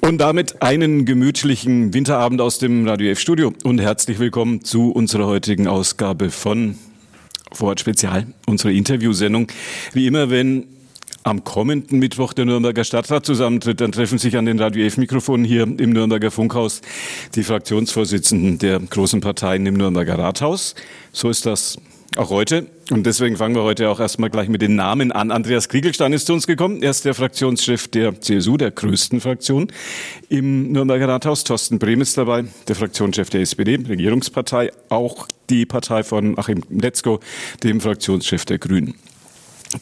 Und damit einen gemütlichen Winterabend aus dem Radio F Studio und herzlich willkommen zu unserer heutigen Ausgabe von Vorort Spezial, unsere Interviewsendung. Wie immer, wenn am kommenden Mittwoch der Nürnberger Stadtrat zusammentritt, dann treffen sich an den Radio F Mikrofonen hier im Nürnberger Funkhaus die Fraktionsvorsitzenden der großen Parteien im Nürnberger Rathaus. So ist das auch heute. Und deswegen fangen wir heute auch erstmal gleich mit den Namen an. Andreas Kriegelstein ist zu uns gekommen. Er ist der Fraktionschef der CSU, der größten Fraktion im Nürnberger Rathaus. Thorsten Brehm ist dabei, der Fraktionschef der SPD, Regierungspartei, auch die Partei von Achim Letzko, dem Fraktionschef der Grünen.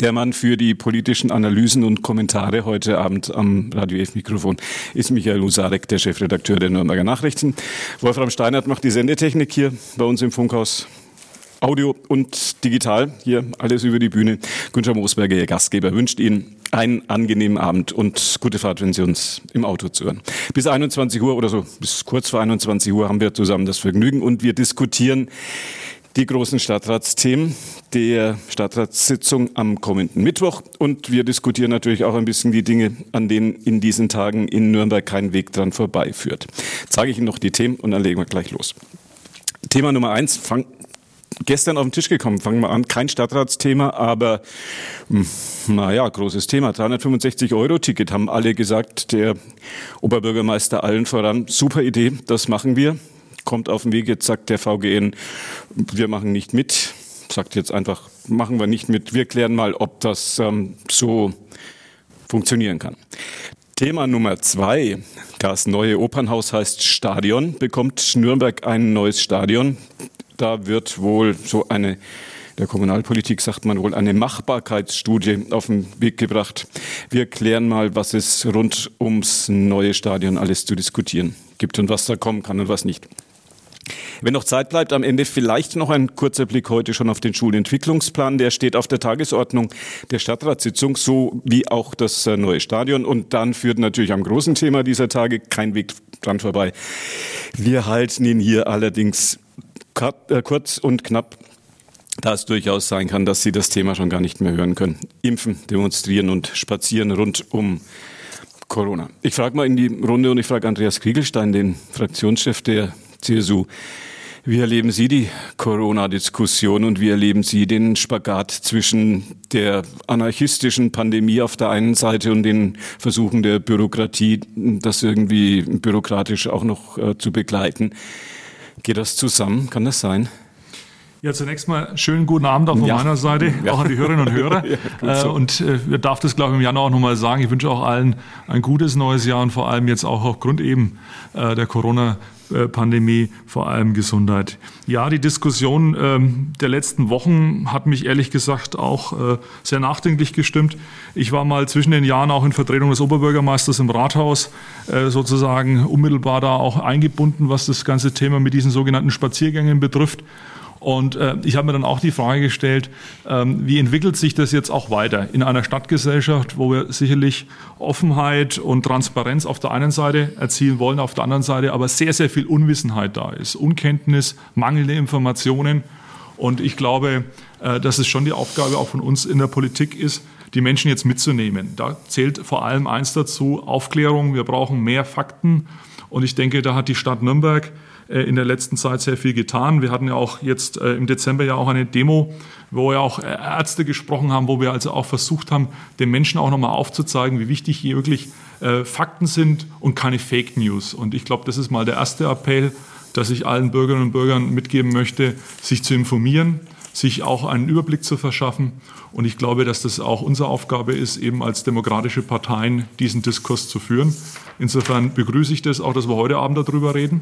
Der Mann für die politischen Analysen und Kommentare heute Abend am Radio F-Mikrofon ist Michael Usarek, der Chefredakteur der Nürnberger Nachrichten. Wolfram Steinert macht die Sendetechnik hier bei uns im Funkhaus. Audio und digital, hier alles über die Bühne. Günther Moosberger, Ihr Gastgeber, wünscht Ihnen einen angenehmen Abend und gute Fahrt, wenn Sie uns im Auto zuhören. Bis 21 Uhr oder so, bis kurz vor 21 Uhr haben wir zusammen das Vergnügen und wir diskutieren die großen Stadtratsthemen der Stadtratssitzung am kommenden Mittwoch. Und wir diskutieren natürlich auch ein bisschen die Dinge, an denen in diesen Tagen in Nürnberg kein Weg dran vorbeiführt. Sage ich Ihnen noch die Themen und dann legen wir gleich los. Thema Nummer eins, fang, gestern auf den Tisch gekommen. Fangen wir an. Kein Stadtratsthema, aber hm, naja, großes Thema. 365 Euro Ticket haben alle gesagt. Der Oberbürgermeister allen voran. Super Idee, das machen wir. Kommt auf den Weg. Jetzt sagt der VGN, wir machen nicht mit. Sagt jetzt einfach, machen wir nicht mit. Wir klären mal, ob das ähm, so funktionieren kann. Thema Nummer zwei. Das neue Opernhaus heißt Stadion. Bekommt Nürnberg ein neues Stadion? Da wird wohl so eine, der Kommunalpolitik sagt man wohl, eine Machbarkeitsstudie auf den Weg gebracht. Wir klären mal, was es rund ums neue Stadion alles zu diskutieren gibt und was da kommen kann und was nicht. Wenn noch Zeit bleibt, am Ende vielleicht noch ein kurzer Blick heute schon auf den Schulentwicklungsplan. Der steht auf der Tagesordnung der Stadtratssitzung, so wie auch das äh, neue Stadion. Und dann führt natürlich am großen Thema dieser Tage kein Weg dran vorbei. Wir halten ihn hier allerdings kurz und knapp, da es durchaus sein kann, dass Sie das Thema schon gar nicht mehr hören können. Impfen, demonstrieren und spazieren rund um Corona. Ich frage mal in die Runde und ich frage Andreas Kriegelstein, den Fraktionschef der CSU. Wie erleben Sie die Corona-Diskussion und wie erleben Sie den Spagat zwischen der anarchistischen Pandemie auf der einen Seite und den Versuchen der Bürokratie, das irgendwie bürokratisch auch noch äh, zu begleiten? Geht das zusammen? Kann das sein? Ja, zunächst mal schönen guten Abend auch von ja. meiner Seite, ja. auch an die Hörerinnen und Hörer. ja, äh, und äh, wir darf das, glaube ich, im Januar auch nochmal sagen. Ich wünsche auch allen ein gutes neues Jahr und vor allem jetzt auch aufgrund eben äh, der Corona Pandemie, vor allem Gesundheit. Ja, die Diskussion ähm, der letzten Wochen hat mich ehrlich gesagt auch äh, sehr nachdenklich gestimmt. Ich war mal zwischen den Jahren auch in Vertretung des Oberbürgermeisters im Rathaus äh, sozusagen unmittelbar da auch eingebunden, was das ganze Thema mit diesen sogenannten Spaziergängen betrifft. Und äh, ich habe mir dann auch die Frage gestellt, ähm, wie entwickelt sich das jetzt auch weiter in einer Stadtgesellschaft, wo wir sicherlich Offenheit und Transparenz auf der einen Seite erzielen wollen, auf der anderen Seite aber sehr, sehr viel Unwissenheit da ist, Unkenntnis, mangelnde Informationen. Und ich glaube, äh, dass es schon die Aufgabe auch von uns in der Politik ist, die Menschen jetzt mitzunehmen. Da zählt vor allem eins dazu, Aufklärung. Wir brauchen mehr Fakten. Und ich denke, da hat die Stadt Nürnberg in der letzten Zeit sehr viel getan. Wir hatten ja auch jetzt äh, im Dezember ja auch eine Demo, wo ja auch äh, Ärzte gesprochen haben, wo wir also auch versucht haben, den Menschen auch nochmal aufzuzeigen, wie wichtig hier wirklich Fakten sind und keine Fake News. Und ich glaube, das ist mal der erste Appell, dass ich allen Bürgerinnen und Bürgern mitgeben möchte, sich zu informieren, sich auch einen Überblick zu verschaffen. Und ich glaube, dass das auch unsere Aufgabe ist, eben als demokratische Parteien diesen Diskurs zu führen. Insofern begrüße ich das auch, dass wir heute Abend darüber reden.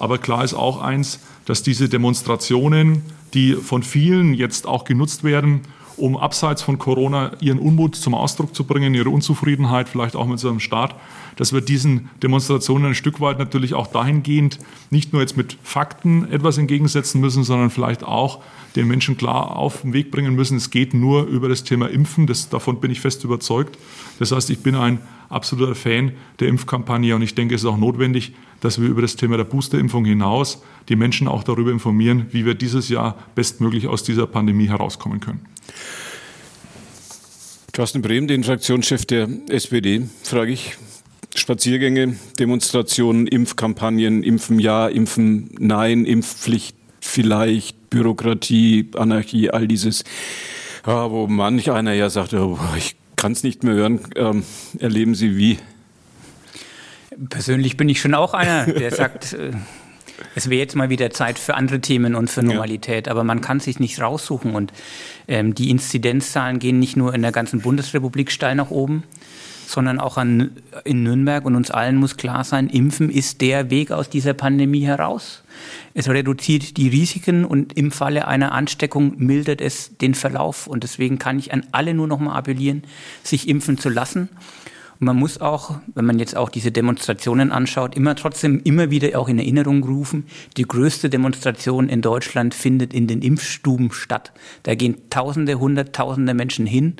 Aber klar ist auch eins, dass diese Demonstrationen, die von vielen jetzt auch genutzt werden, um abseits von Corona ihren Unmut zum Ausdruck zu bringen, ihre Unzufriedenheit vielleicht auch mit einem Staat, dass wir diesen Demonstrationen ein Stück weit natürlich auch dahingehend nicht nur jetzt mit Fakten etwas entgegensetzen müssen, sondern vielleicht auch den Menschen klar auf den Weg bringen müssen, es geht nur über das Thema Impfen, das, davon bin ich fest überzeugt. Das heißt, ich bin ein absoluter Fan der Impfkampagne. Und ich denke, es ist auch notwendig, dass wir über das Thema der Boosterimpfung hinaus die Menschen auch darüber informieren, wie wir dieses Jahr bestmöglich aus dieser Pandemie herauskommen können. Thorsten Brehm, den Fraktionschef der SPD, frage ich, Spaziergänge, Demonstrationen, Impfkampagnen, Impfen ja, Impfen nein, Impfpflicht vielleicht, Bürokratie, Anarchie, all dieses, ja, wo manch einer ja sagt, oh, ich kann es nicht mehr hören. Ähm, erleben Sie wie? Persönlich bin ich schon auch einer, der sagt, äh, es wäre jetzt mal wieder Zeit für andere Themen und für Normalität, ja. aber man kann sich nicht raussuchen und ähm, die Inzidenzzahlen gehen nicht nur in der ganzen Bundesrepublik steil nach oben, sondern auch an, in Nürnberg und uns allen muss klar sein, Impfen ist der Weg aus dieser Pandemie heraus. Es reduziert die Risiken und im Falle einer Ansteckung mildert es den Verlauf. Und deswegen kann ich an alle nur noch mal appellieren, sich impfen zu lassen. Und man muss auch, wenn man jetzt auch diese Demonstrationen anschaut, immer trotzdem immer wieder auch in Erinnerung rufen, die größte Demonstration in Deutschland findet in den Impfstuben statt. Da gehen Tausende, Hunderttausende Menschen hin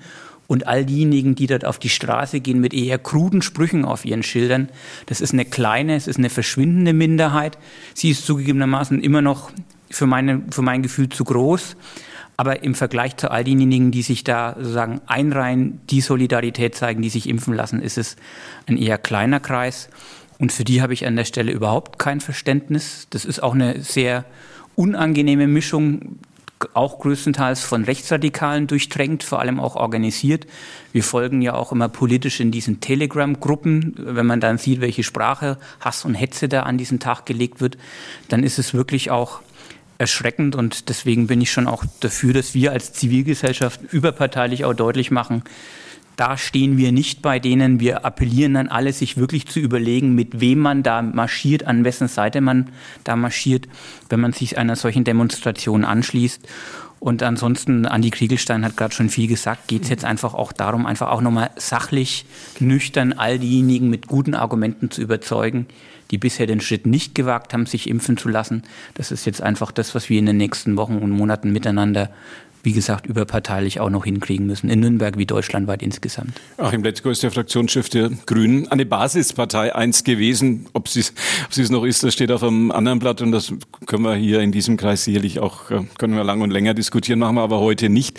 und all diejenigen, die dort auf die Straße gehen mit eher kruden Sprüchen auf ihren Schildern, das ist eine kleine, es ist eine verschwindende Minderheit. Sie ist zugegebenermaßen immer noch für, meine, für mein Gefühl zu groß. Aber im Vergleich zu all denjenigen, die sich da sozusagen einreihen, die Solidarität zeigen, die sich impfen lassen, ist es ein eher kleiner Kreis. Und für die habe ich an der Stelle überhaupt kein Verständnis. Das ist auch eine sehr unangenehme Mischung auch größtenteils von Rechtsradikalen durchtränkt, vor allem auch organisiert. Wir folgen ja auch immer politisch in diesen Telegram-Gruppen. Wenn man dann sieht, welche Sprache, Hass und Hetze da an diesen Tag gelegt wird, dann ist es wirklich auch erschreckend und deswegen bin ich schon auch dafür, dass wir als Zivilgesellschaft überparteilich auch deutlich machen, da stehen wir nicht bei denen. Wir appellieren an alle, sich wirklich zu überlegen, mit wem man da marschiert, an wessen Seite man da marschiert, wenn man sich einer solchen Demonstration anschließt. Und ansonsten, Andi Kriegelstein hat gerade schon viel gesagt, geht es jetzt einfach auch darum, einfach auch nochmal sachlich, nüchtern all diejenigen mit guten Argumenten zu überzeugen, die bisher den Schritt nicht gewagt haben, sich impfen zu lassen. Das ist jetzt einfach das, was wir in den nächsten Wochen und Monaten miteinander wie gesagt, überparteilich auch noch hinkriegen müssen, in Nürnberg wie deutschlandweit insgesamt. Achim Letzko ist der Fraktionschef der Grünen, eine Basispartei einst gewesen. Ob sie es noch ist, das steht auf einem anderen Blatt und das können wir hier in diesem Kreis sicherlich auch, äh, können wir lang und länger diskutieren, machen wir aber heute nicht.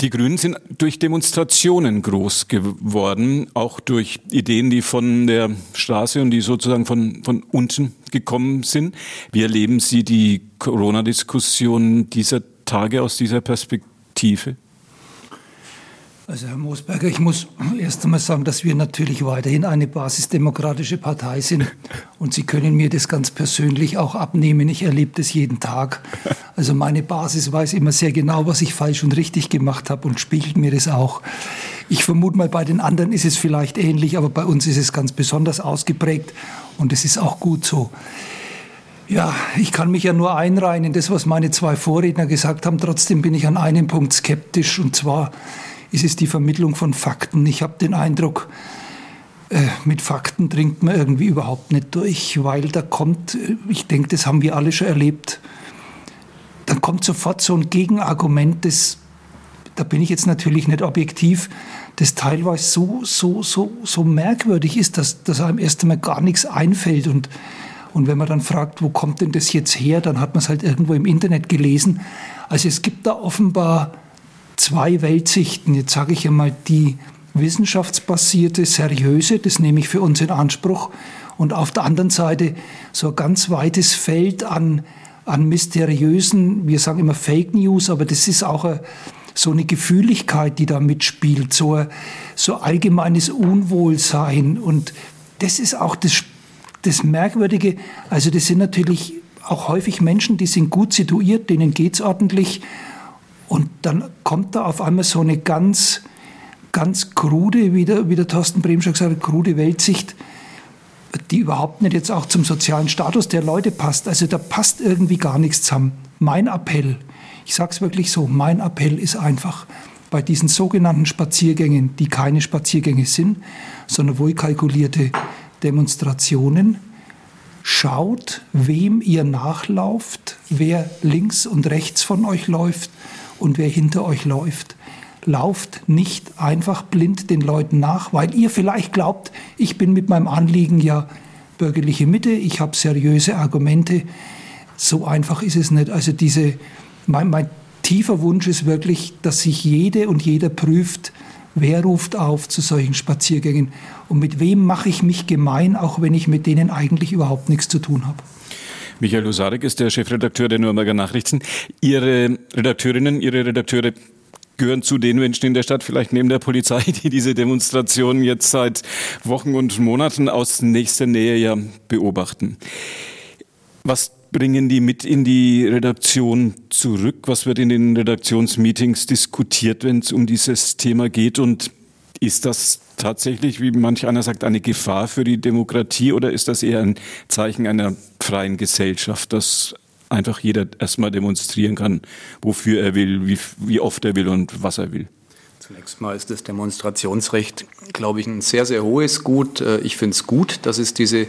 Die Grünen sind durch Demonstrationen groß geworden, auch durch Ideen, die von der Straße und die sozusagen von, von unten gekommen sind. Wie erleben Sie die Corona-Diskussion dieser Tage aus dieser Perspektive? Also Herr Moosberger, ich muss erst einmal sagen, dass wir natürlich weiterhin eine basisdemokratische Partei sind. Und Sie können mir das ganz persönlich auch abnehmen. Ich erlebe das jeden Tag. Also meine Basis weiß immer sehr genau, was ich falsch und richtig gemacht habe und spiegelt mir das auch. Ich vermute mal, bei den anderen ist es vielleicht ähnlich, aber bei uns ist es ganz besonders ausgeprägt und es ist auch gut so. Ja, ich kann mich ja nur einreihen in das, was meine zwei Vorredner gesagt haben. Trotzdem bin ich an einem Punkt skeptisch und zwar ist es die Vermittlung von Fakten. Ich habe den Eindruck, äh, mit Fakten dringt man irgendwie überhaupt nicht durch, weil da kommt, äh, ich denke, das haben wir alle schon erlebt, dann kommt sofort so ein Gegenargument, das, da bin ich jetzt natürlich nicht objektiv, das teilweise so, so, so, so merkwürdig ist, dass, dass einem erst einmal gar nichts einfällt und und wenn man dann fragt, wo kommt denn das jetzt her, dann hat man es halt irgendwo im Internet gelesen. Also es gibt da offenbar zwei Weltsichten. Jetzt sage ich einmal die wissenschaftsbasierte, seriöse, das nehme ich für uns in Anspruch. Und auf der anderen Seite so ein ganz weites Feld an, an mysteriösen, wir sagen immer Fake News, aber das ist auch eine, so eine Gefühligkeit, die da mitspielt, so, so allgemeines Unwohlsein. Und das ist auch das das Merkwürdige, also das sind natürlich auch häufig Menschen, die sind gut situiert, denen geht es ordentlich. Und dann kommt da auf einmal so eine ganz, ganz krude, wie der, wie der Thorsten Brehm schon gesagt hat, krude Weltsicht, die überhaupt nicht jetzt auch zum sozialen Status der Leute passt. Also da passt irgendwie gar nichts zusammen. Mein Appell, ich sage es wirklich so, mein Appell ist einfach, bei diesen sogenannten Spaziergängen, die keine Spaziergänge sind, sondern wohl kalkulierte Demonstrationen, schaut, wem ihr nachlauft, wer links und rechts von euch läuft und wer hinter euch läuft. Lauft nicht einfach blind den Leuten nach, weil ihr vielleicht glaubt, ich bin mit meinem Anliegen ja bürgerliche Mitte, ich habe seriöse Argumente. So einfach ist es nicht. Also diese, mein, mein tiefer Wunsch ist wirklich, dass sich jede und jeder prüft, Wer ruft auf zu solchen Spaziergängen? Und mit wem mache ich mich gemein, auch wenn ich mit denen eigentlich überhaupt nichts zu tun habe? Michael Husarek ist der Chefredakteur der Nürnberger Nachrichten. Ihre Redakteurinnen, Ihre Redakteure gehören zu den Menschen in der Stadt, vielleicht neben der Polizei, die diese Demonstrationen jetzt seit Wochen und Monaten aus nächster Nähe ja beobachten. Was bringen die mit in die Redaktion zurück? Was wird in den Redaktionsmeetings diskutiert, wenn es um dieses Thema geht? Und ist das tatsächlich, wie manch einer sagt, eine Gefahr für die Demokratie oder ist das eher ein Zeichen einer freien Gesellschaft, dass einfach jeder erstmal demonstrieren kann, wofür er will, wie, wie oft er will und was er will? Zunächst mal ist das Demonstrationsrecht, glaube ich, ein sehr, sehr hohes Gut. Äh, ich finde es gut, dass es diese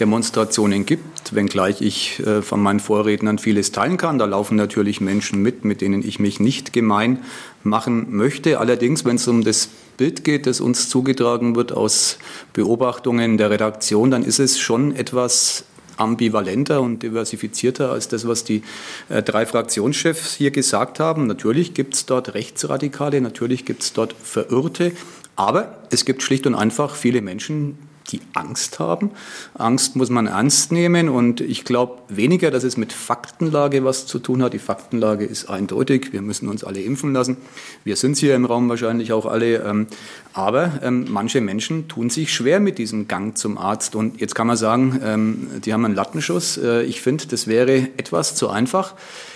Demonstrationen gibt, wenngleich ich äh, von meinen Vorrednern vieles teilen kann. Da laufen natürlich Menschen mit, mit denen ich mich nicht gemein machen möchte. Allerdings, wenn es um das Bild geht, das uns zugetragen wird aus Beobachtungen der Redaktion, dann ist es schon etwas ambivalenter und diversifizierter als das, was die äh, drei Fraktionschefs hier gesagt haben. Natürlich gibt es dort Rechtsradikale, natürlich gibt es dort Verirrte, aber es gibt schlicht und einfach viele Menschen, die Angst haben. Angst muss man ernst nehmen und ich glaube weniger, dass es mit Faktenlage was zu tun hat. Die Faktenlage ist eindeutig. Wir müssen uns alle impfen lassen. Wir sind hier im Raum wahrscheinlich auch alle. Ähm, aber ähm, manche Menschen tun sich schwer mit diesem Gang zum Arzt. Und jetzt kann man sagen, ähm, die haben einen Lattenschuss. Äh, ich finde, das wäre etwas zu einfach.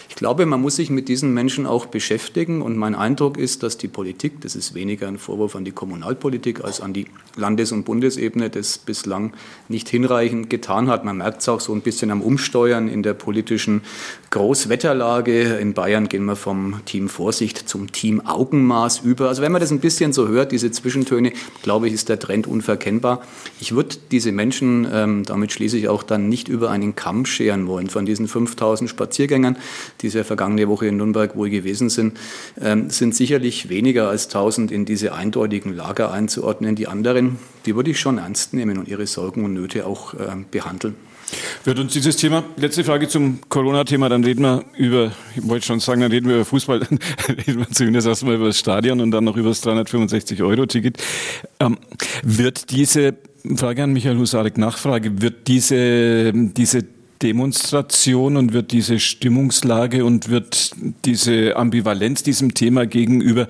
Ich glaube, man muss sich mit diesen Menschen auch beschäftigen und mein Eindruck ist, dass die Politik, das ist weniger ein Vorwurf an die Kommunalpolitik als an die Landes- und Bundesebene, das bislang nicht hinreichend getan hat. Man merkt es auch so ein bisschen am Umsteuern in der politischen Großwetterlage. In Bayern gehen wir vom Team Vorsicht zum Team Augenmaß über. Also wenn man das ein bisschen so hört, diese Zwischentöne, glaube ich, ist der Trend unverkennbar. Ich würde diese Menschen, ähm, damit schließe ich auch dann nicht über einen Kamm scheren wollen. Von diesen 5000 Spaziergängern die sehr vergangene Woche in Nürnberg wohl gewesen sind, ähm, sind sicherlich weniger als 1000 in diese eindeutigen Lager einzuordnen. Die anderen, die würde ich schon ernst nehmen und ihre Sorgen und Nöte auch ähm, behandeln. Wird uns dieses Thema, letzte Frage zum Corona-Thema, dann reden wir über, ich wollte schon sagen, dann reden wir über Fußball, dann reden wir zumindest erstmal über das Stadion und dann noch über das 365-Euro-Ticket. Ähm, wird diese, Frage an Michael Husarek, Nachfrage, wird diese, diese Demonstration und wird diese Stimmungslage und wird diese Ambivalenz diesem Thema gegenüber,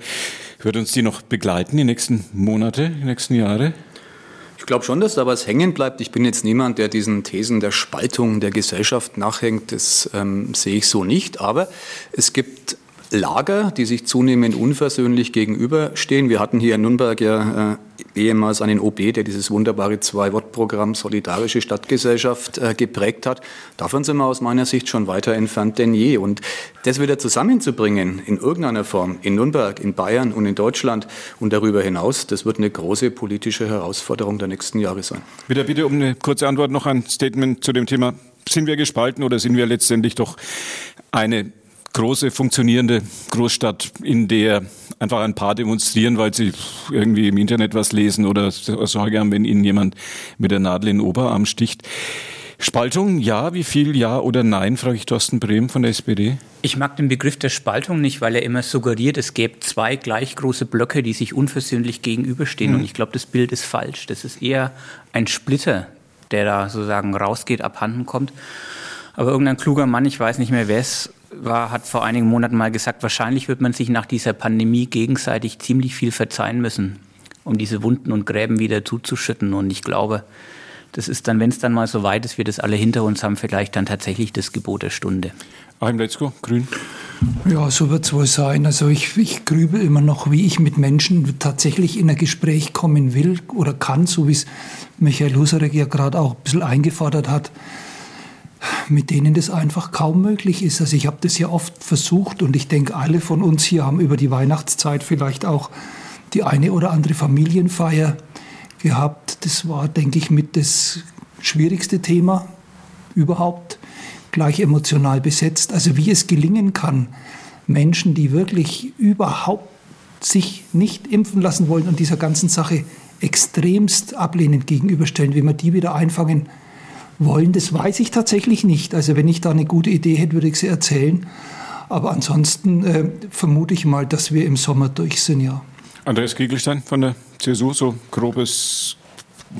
wird uns die noch begleiten die nächsten Monate, die nächsten Jahre? Ich glaube schon, dass da was hängen bleibt. Ich bin jetzt niemand, der diesen Thesen der Spaltung der Gesellschaft nachhängt. Das ähm, sehe ich so nicht. Aber es gibt Lager, die sich zunehmend unversöhnlich gegenüberstehen. Wir hatten hier in Nürnberg ja äh, ehemals einen OB, der dieses wunderbare Zwei-Wort-Programm Solidarische Stadtgesellschaft äh, geprägt hat. Davon sind wir aus meiner Sicht schon weiter entfernt denn je. Und das wieder zusammenzubringen in irgendeiner Form in Nürnberg, in Bayern und in Deutschland und darüber hinaus, das wird eine große politische Herausforderung der nächsten Jahre sein. Wieder bitte um eine kurze Antwort noch ein Statement zu dem Thema. Sind wir gespalten oder sind wir letztendlich doch eine große funktionierende Großstadt, in der einfach ein paar demonstrieren, weil sie irgendwie im Internet was lesen oder Sorge haben, wenn ihnen jemand mit der Nadel in den Oberarm sticht. Spaltung, ja, wie viel ja oder nein, frage ich Thorsten Brehm von der SPD. Ich mag den Begriff der Spaltung nicht, weil er immer suggeriert, es gäbe zwei gleich große Blöcke, die sich unversöhnlich gegenüberstehen. Mhm. Und ich glaube, das Bild ist falsch. Das ist eher ein Splitter, der da sozusagen rausgeht, abhanden kommt. Aber irgendein kluger Mann, ich weiß nicht mehr wer es war, hat vor einigen Monaten mal gesagt, wahrscheinlich wird man sich nach dieser Pandemie gegenseitig ziemlich viel verzeihen müssen, um diese Wunden und Gräben wieder zuzuschütten. Und ich glaube, das ist dann, wenn es dann mal so weit ist, wir das alle hinter uns haben, vielleicht dann tatsächlich das Gebot der Stunde. Achim Letzko, Grün. Ja, so wird es wohl sein. Also ich, ich grübel immer noch, wie ich mit Menschen tatsächlich in ein Gespräch kommen will oder kann, so wie es Michael Husarek ja gerade auch ein bisschen eingefordert hat mit denen das einfach kaum möglich ist. Also ich habe das ja oft versucht und ich denke, alle von uns hier haben über die Weihnachtszeit vielleicht auch die eine oder andere Familienfeier gehabt. Das war, denke ich, mit das schwierigste Thema überhaupt, gleich emotional besetzt. Also wie es gelingen kann, Menschen, die wirklich überhaupt sich nicht impfen lassen wollen und dieser ganzen Sache extremst ablehnend gegenüberstellen, wie man die wieder einfangen wollen, das weiß ich tatsächlich nicht. Also wenn ich da eine gute Idee hätte, würde ich sie erzählen. Aber ansonsten äh, vermute ich mal, dass wir im Sommer durch sind, ja. Andreas Kiegelstein von der CSU, so grobes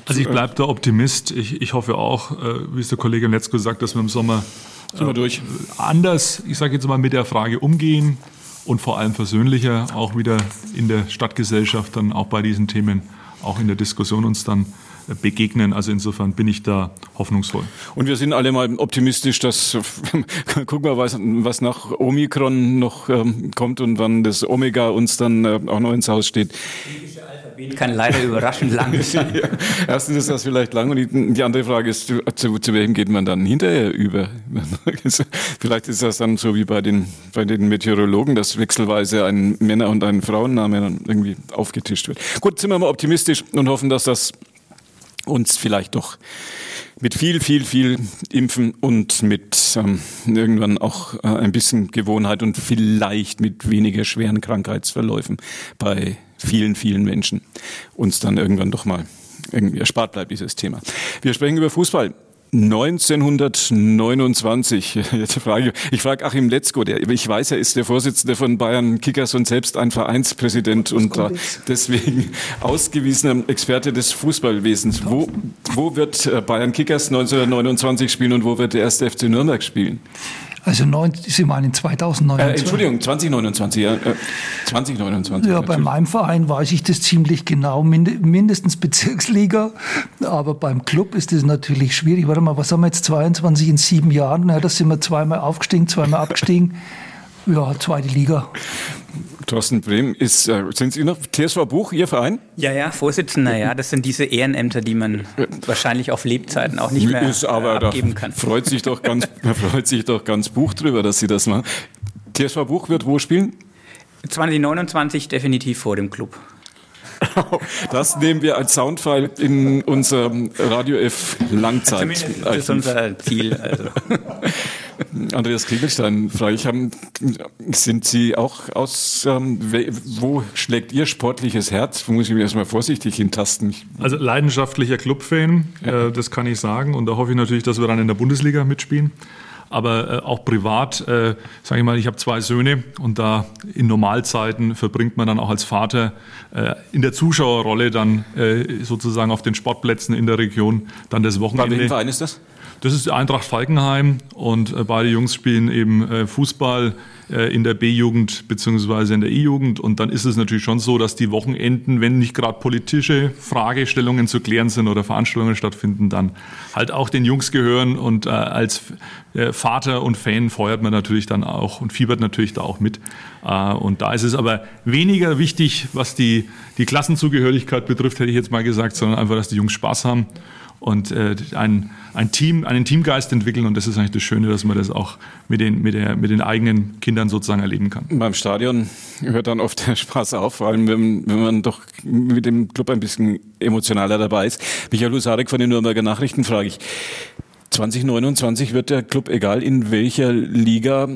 also ich bleibe da Optimist. Ich, ich hoffe auch, äh, wie es der Kollege Netzko sagt, dass wir im Sommer äh, durch. anders, ich sage jetzt mal, mit der Frage umgehen und vor allem versöhnlicher auch wieder in der Stadtgesellschaft dann auch bei diesen Themen, auch in der Diskussion uns dann begegnen. Also insofern bin ich da hoffnungsvoll. Und wir sind alle mal optimistisch, dass gucken wir, was, was nach Omikron noch ähm, kommt und wann das Omega uns dann äh, auch noch ins Haus steht. Alphabet kann leider überraschend lang sein. ja, erstens ist das vielleicht lang und die, die andere Frage ist, zu, zu, welchem geht man dann hinterher über? vielleicht ist das dann so wie bei den, bei den Meteorologen, dass wechselweise ein Männer- und ein Frauenname dann irgendwie aufgetischt wird. Gut, sind wir mal optimistisch und hoffen, dass das uns vielleicht doch mit viel, viel, viel Impfen und mit ähm, irgendwann auch äh, ein bisschen Gewohnheit und vielleicht mit weniger schweren Krankheitsverläufen bei vielen, vielen Menschen uns dann irgendwann doch mal irgendwie erspart bleibt, dieses Thema. Wir sprechen über Fußball. 1929, jetzt frage ich, ich frage Achim Letzko, der, ich weiß, er ist der Vorsitzende von Bayern Kickers und selbst ein Vereinspräsident und deswegen ausgewiesener Experte des Fußballwesens. Wo, wo wird äh, Bayern Kickers 1929 spielen und wo wird der erste FC Nürnberg spielen? Also neun, Sie meinen 2029? Äh, Entschuldigung, 2029, ja. Äh, 2029. Ja, bei meinem Verein weiß ich das ziemlich genau, mindestens Bezirksliga. Aber beim Club ist das natürlich schwierig. Warte mal, was haben wir jetzt 22 in sieben Jahren? Ja, da sind wir zweimal aufgestiegen, zweimal abgestiegen. Ja, zweite Liga. Thorsten Brehm, ist, äh, sind Sie noch TSV Buch, Ihr Verein? Ja, ja, Vorsitzender, ja. Das sind diese Ehrenämter, die man wahrscheinlich auf Lebzeiten auch nicht mehr ist, aber abgeben kann. Freut sich doch ganz, freut sich doch ganz Buch drüber, dass Sie das machen. TSV Buch wird wo spielen? 2029 definitiv vor dem Club. Das nehmen wir als Soundfile in unserem Radio F Langzeit. Zumindest das ist unser Ziel. Also. Andreas Kriegelstein, frage ich, haben, sind Sie auch aus, ähm, wo schlägt Ihr sportliches Herz? Wo muss ich mich erstmal vorsichtig hintasten? Also leidenschaftlicher Clubfan, ja. äh, das kann ich sagen. Und da hoffe ich natürlich, dass wir dann in der Bundesliga mitspielen aber äh, auch privat, äh, sage ich mal, ich habe zwei Söhne und da in Normalzeiten verbringt man dann auch als Vater äh, in der Zuschauerrolle dann äh, sozusagen auf den Sportplätzen in der Region dann das Wochenende. Bei welchem Verein ist das? Das ist Eintracht Falkenheim und äh, beide Jungs spielen eben äh, Fußball äh, in der B-Jugend beziehungsweise in der E-Jugend. Und dann ist es natürlich schon so, dass die Wochenenden, wenn nicht gerade politische Fragestellungen zu klären sind oder Veranstaltungen stattfinden, dann halt auch den Jungs gehören. Und als Vater und Fan feuert man natürlich dann auch und fiebert natürlich da auch mit. Und da ist es aber weniger wichtig, was die, die Klassenzugehörigkeit betrifft, hätte ich jetzt mal gesagt, sondern einfach, dass die Jungs Spaß haben und äh, ein, ein Team, einen Teamgeist entwickeln. Und das ist eigentlich das Schöne, dass man das auch mit den, mit, der, mit den eigenen Kindern sozusagen erleben kann. Beim Stadion hört dann oft der Spaß auf, vor allem wenn, wenn man doch mit dem Club ein bisschen emotionaler dabei ist. Michael Husarek von den Nürnberger Nachrichten frage ich. 2029 wird der Club, egal in welcher Liga,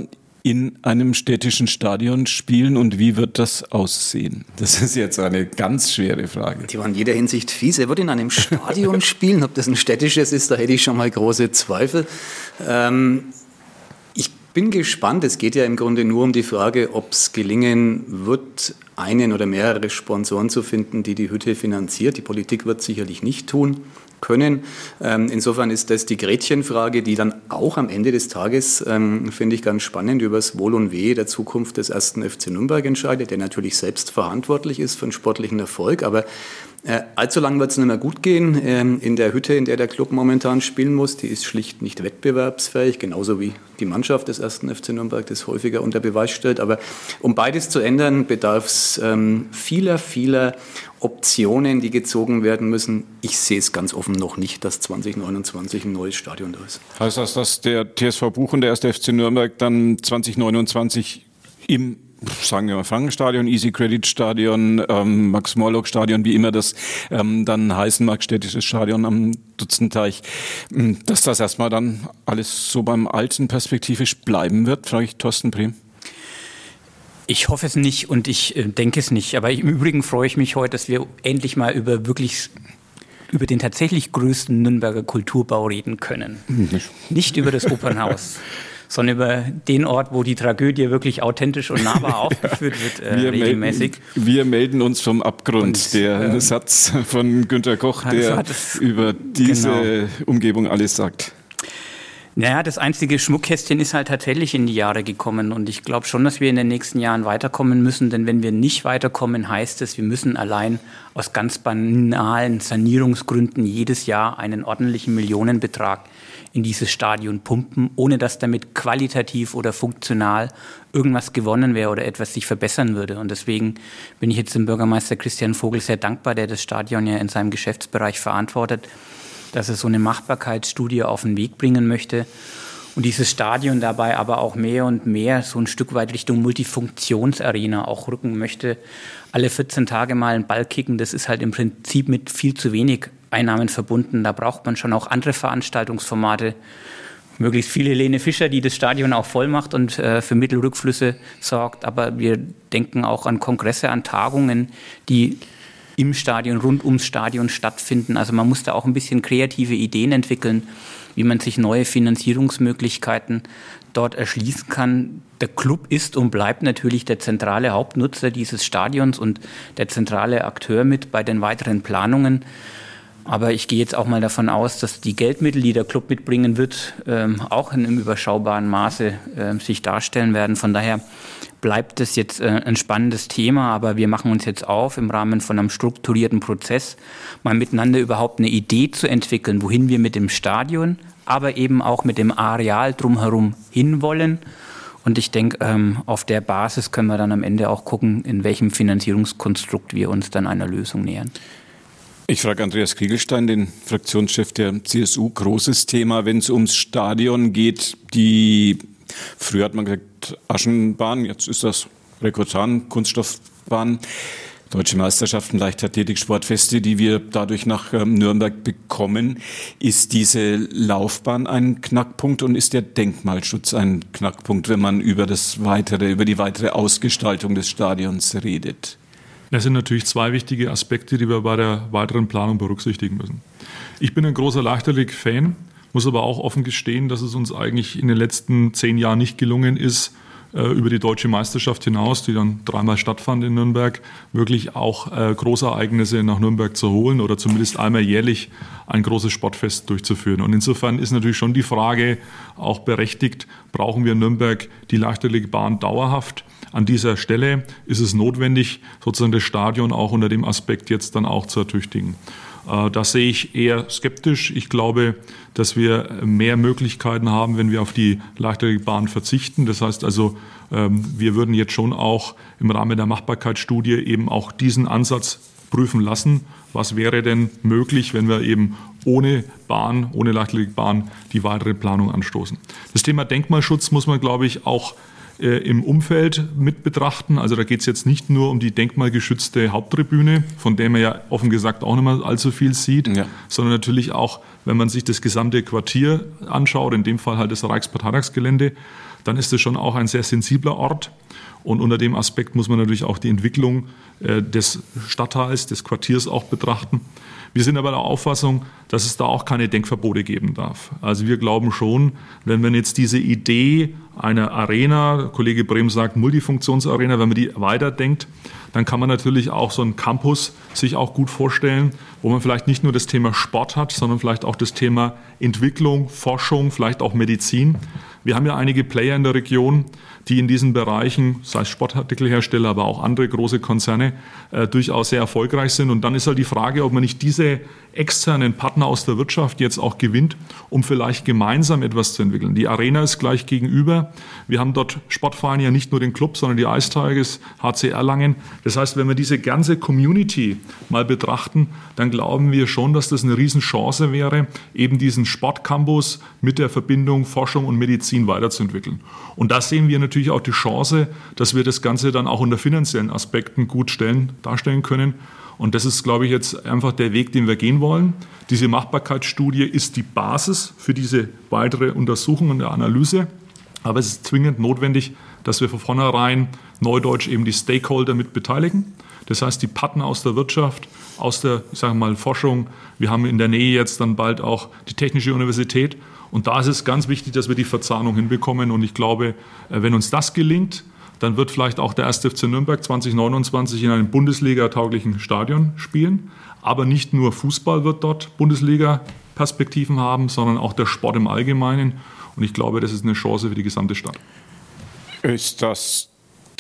in einem städtischen Stadion spielen und wie wird das aussehen? Das ist jetzt eine ganz schwere Frage. Die waren in jeder Hinsicht fies. Er wird in einem Stadion spielen. Ob das ein städtisches ist, da hätte ich schon mal große Zweifel. Ähm, ich bin gespannt. Es geht ja im Grunde nur um die Frage, ob es gelingen wird, einen oder mehrere Sponsoren zu finden, die die Hütte finanziert. Die Politik wird sicherlich nicht tun können. Ähm, insofern ist das die Gretchenfrage, die dann auch am Ende des Tages, ähm, finde ich ganz spannend, über das Wohl und Weh der Zukunft des ersten FC Nürnberg entscheidet, der natürlich selbst verantwortlich ist für einen sportlichen Erfolg, aber äh, allzu lang wird es nicht mehr gut gehen. Ähm, in der Hütte, in der der Club momentan spielen muss, die ist schlicht nicht wettbewerbsfähig, genauso wie die Mannschaft des ersten FC Nürnberg das häufiger unter Beweis stellt. Aber um beides zu ändern, bedarf es vieler, vieler Optionen, die gezogen werden müssen. Ich sehe es ganz offen noch nicht, dass 2029 ein neues Stadion da ist. Heißt das, dass der TSV Buch und der erste FC Nürnberg dann 2029 im sagen wir mal Frankenstadion, Easy Credit Stadion, ähm, Max Morlock Stadion, wie immer das ähm, dann heißen mag, städtisches Stadion am Dutzendteich, ähm, dass das erstmal dann alles so beim alten perspektivisch bleiben wird, frage ich Thorsten Brehm. Ich hoffe es nicht und ich äh, denke es nicht. Aber im Übrigen freue ich mich heute, dass wir endlich mal über wirklich über den tatsächlich größten Nürnberger Kulturbau reden können. Nicht, nicht über das Opernhaus. sondern über den Ort, wo die Tragödie wirklich authentisch und nahbar aufgeführt wird, äh, wir regelmäßig. Melden, wir melden uns vom Abgrund. Und, der ähm, Satz von Günter Koch, der über diese genau. Umgebung alles sagt. Naja, das einzige Schmuckkästchen ist halt tatsächlich in die Jahre gekommen. Und ich glaube schon, dass wir in den nächsten Jahren weiterkommen müssen, denn wenn wir nicht weiterkommen, heißt es, wir müssen allein aus ganz banalen Sanierungsgründen jedes Jahr einen ordentlichen Millionenbetrag in dieses Stadion pumpen, ohne dass damit qualitativ oder funktional irgendwas gewonnen wäre oder etwas sich verbessern würde. Und deswegen bin ich jetzt dem Bürgermeister Christian Vogel sehr dankbar, der das Stadion ja in seinem Geschäftsbereich verantwortet dass er so eine Machbarkeitsstudie auf den Weg bringen möchte und dieses Stadion dabei aber auch mehr und mehr so ein Stück weit Richtung Multifunktionsarena auch rücken möchte. Alle 14 Tage mal einen Ball kicken, das ist halt im Prinzip mit viel zu wenig Einnahmen verbunden. Da braucht man schon auch andere Veranstaltungsformate. Möglichst viele Helene Fischer, die das Stadion auch voll macht und äh, für Mittelrückflüsse sorgt. Aber wir denken auch an Kongresse, an Tagungen, die im Stadion, rund ums Stadion stattfinden. Also man muss da auch ein bisschen kreative Ideen entwickeln, wie man sich neue Finanzierungsmöglichkeiten dort erschließen kann. Der Club ist und bleibt natürlich der zentrale Hauptnutzer dieses Stadions und der zentrale Akteur mit bei den weiteren Planungen. Aber ich gehe jetzt auch mal davon aus, dass die Geldmittel, die der Club mitbringen wird, ähm, auch in einem überschaubaren Maße äh, sich darstellen werden. Von daher bleibt es jetzt äh, ein spannendes Thema, aber wir machen uns jetzt auf, im Rahmen von einem strukturierten Prozess mal miteinander überhaupt eine Idee zu entwickeln, wohin wir mit dem Stadion, aber eben auch mit dem Areal drumherum hinwollen. Und ich denke, ähm, auf der Basis können wir dann am Ende auch gucken, in welchem Finanzierungskonstrukt wir uns dann einer Lösung nähern. Ich frage Andreas Kriegelstein, den Fraktionschef der CSU. Großes Thema, wenn es ums Stadion geht. Die früher hat man gesagt Aschenbahn, jetzt ist das Rekordan, Kunststoffbahn. Deutsche Meisterschaften, Leichtathletik, Sportfeste, die wir dadurch nach ähm, Nürnberg bekommen. Ist diese Laufbahn ein Knackpunkt und ist der Denkmalschutz ein Knackpunkt, wenn man über das weitere, über die weitere Ausgestaltung des Stadions redet? Das sind natürlich zwei wichtige Aspekte, die wir bei der weiteren Planung berücksichtigen müssen. Ich bin ein großer Leichtathletik-Fan, muss aber auch offen gestehen, dass es uns eigentlich in den letzten zehn Jahren nicht gelungen ist, äh, über die deutsche Meisterschaft hinaus, die dann dreimal stattfand in Nürnberg, wirklich auch äh, Großereignisse nach Nürnberg zu holen oder zumindest einmal jährlich ein großes Sportfest durchzuführen. Und insofern ist natürlich schon die Frage auch berechtigt, brauchen wir in Nürnberg die Leichtathletikbahn dauerhaft? An dieser Stelle ist es notwendig, sozusagen das Stadion auch unter dem Aspekt jetzt dann auch zu ertüchtigen. Äh, das sehe ich eher skeptisch. Ich glaube, dass wir mehr Möglichkeiten haben, wenn wir auf die Leichtathletikbahn verzichten. Das heißt also, ähm, wir würden jetzt schon auch im Rahmen der Machbarkeitsstudie eben auch diesen Ansatz prüfen lassen. Was wäre denn möglich, wenn wir eben ohne Bahn, ohne Leichtathletikbahn die weitere Planung anstoßen? Das Thema Denkmalschutz muss man, glaube ich, auch äh, im Umfeld mit betrachten. Also da geht es jetzt nicht nur um die denkmalgeschützte Haupttribüne, von der man ja offen gesagt auch nicht mehr allzu viel sieht, ja. sondern natürlich auch, wenn man sich das gesamte Quartier anschaut, in dem Fall halt das Reichsparteitagsgelände, dann ist es schon auch ein sehr sensibler Ort. Und unter dem Aspekt muss man natürlich auch die Entwicklung äh, des Stadtteils, des Quartiers auch betrachten. Wir sind aber der Auffassung, dass es da auch keine Denkverbote geben darf. Also wir glauben schon, wenn man jetzt diese Idee einer Arena, Kollege Brehm sagt Multifunktionsarena, wenn man die weiterdenkt, dann kann man natürlich auch so einen Campus sich auch gut vorstellen, wo man vielleicht nicht nur das Thema Sport hat, sondern vielleicht auch das Thema Entwicklung, Forschung, vielleicht auch Medizin. Wir haben ja einige Player in der Region, die in diesen Bereichen, sei es Sportartikelhersteller, aber auch andere große Konzerne, äh, durchaus sehr erfolgreich sind. Und dann ist halt die Frage, ob man nicht diese externen Partner aus der Wirtschaft jetzt auch gewinnt, um vielleicht gemeinsam etwas zu entwickeln. Die Arena ist gleich gegenüber. Wir haben dort Sportvereine ja nicht nur den Club, sondern die Ice Tigers, HC Erlangen. Das heißt, wenn wir diese ganze Community mal betrachten, dann glauben wir schon, dass das eine Riesenchance wäre, eben diesen Sportcampus mit der Verbindung Forschung und Medizin weiterzuentwickeln. Und da sehen wir natürlich auch die Chance, dass wir das Ganze dann auch unter finanziellen Aspekten gut stellen, darstellen können. Und das ist, glaube ich, jetzt einfach der Weg, den wir gehen wollen. Diese Machbarkeitsstudie ist die Basis für diese weitere Untersuchung und Analyse. Aber es ist zwingend notwendig, dass wir von vornherein neudeutsch eben die Stakeholder mit beteiligen. Das heißt, die Partner aus der Wirtschaft, aus der, ich sage mal, Forschung. Wir haben in der Nähe jetzt dann bald auch die Technische Universität. Und da ist es ganz wichtig, dass wir die Verzahnung hinbekommen. Und ich glaube, äh, wenn uns das gelingt, dann wird vielleicht auch der 1. FC Nürnberg 2029 in einem Bundesliga-tauglichen Stadion spielen. Aber nicht nur Fußball wird dort Bundesliga-Perspektiven haben, sondern auch der Sport im Allgemeinen. Und ich glaube, das ist eine Chance für die gesamte Stadt. Ist das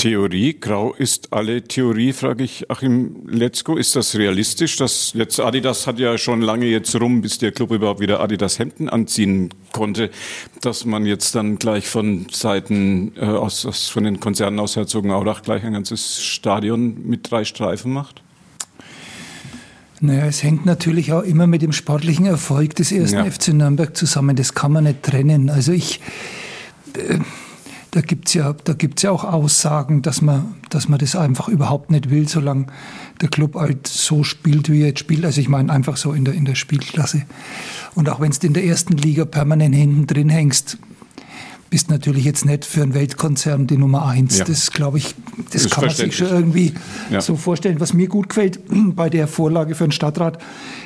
Theorie, grau ist alle Theorie, frage ich Achim Letzko. Ist das realistisch? Das jetzt Adidas hat ja schon lange jetzt rum, bis der Club überhaupt wieder Adidas Hemden anziehen konnte, dass man jetzt dann gleich von Seiten äh, aus, aus, von den Konzernen aus Herzogenaurach gleich ein ganzes Stadion mit drei Streifen macht? Naja, es hängt natürlich auch immer mit dem sportlichen Erfolg des ersten ja. FC Nürnberg zusammen. Das kann man nicht trennen. Also ich. Äh, da gibt es ja, ja auch Aussagen, dass man, dass man das einfach überhaupt nicht will, solange der Club halt so spielt, wie er jetzt spielt. Also ich meine einfach so in der, in der Spielklasse. Und auch wenn du in der ersten Liga permanent hinten drin hängst, bist natürlich jetzt nicht für einen Weltkonzern die Nummer eins. Ja. Das glaube ich, das, das kann man sich schon irgendwie ja. so vorstellen. Was mir gut gefällt bei der Vorlage für den Stadtrat,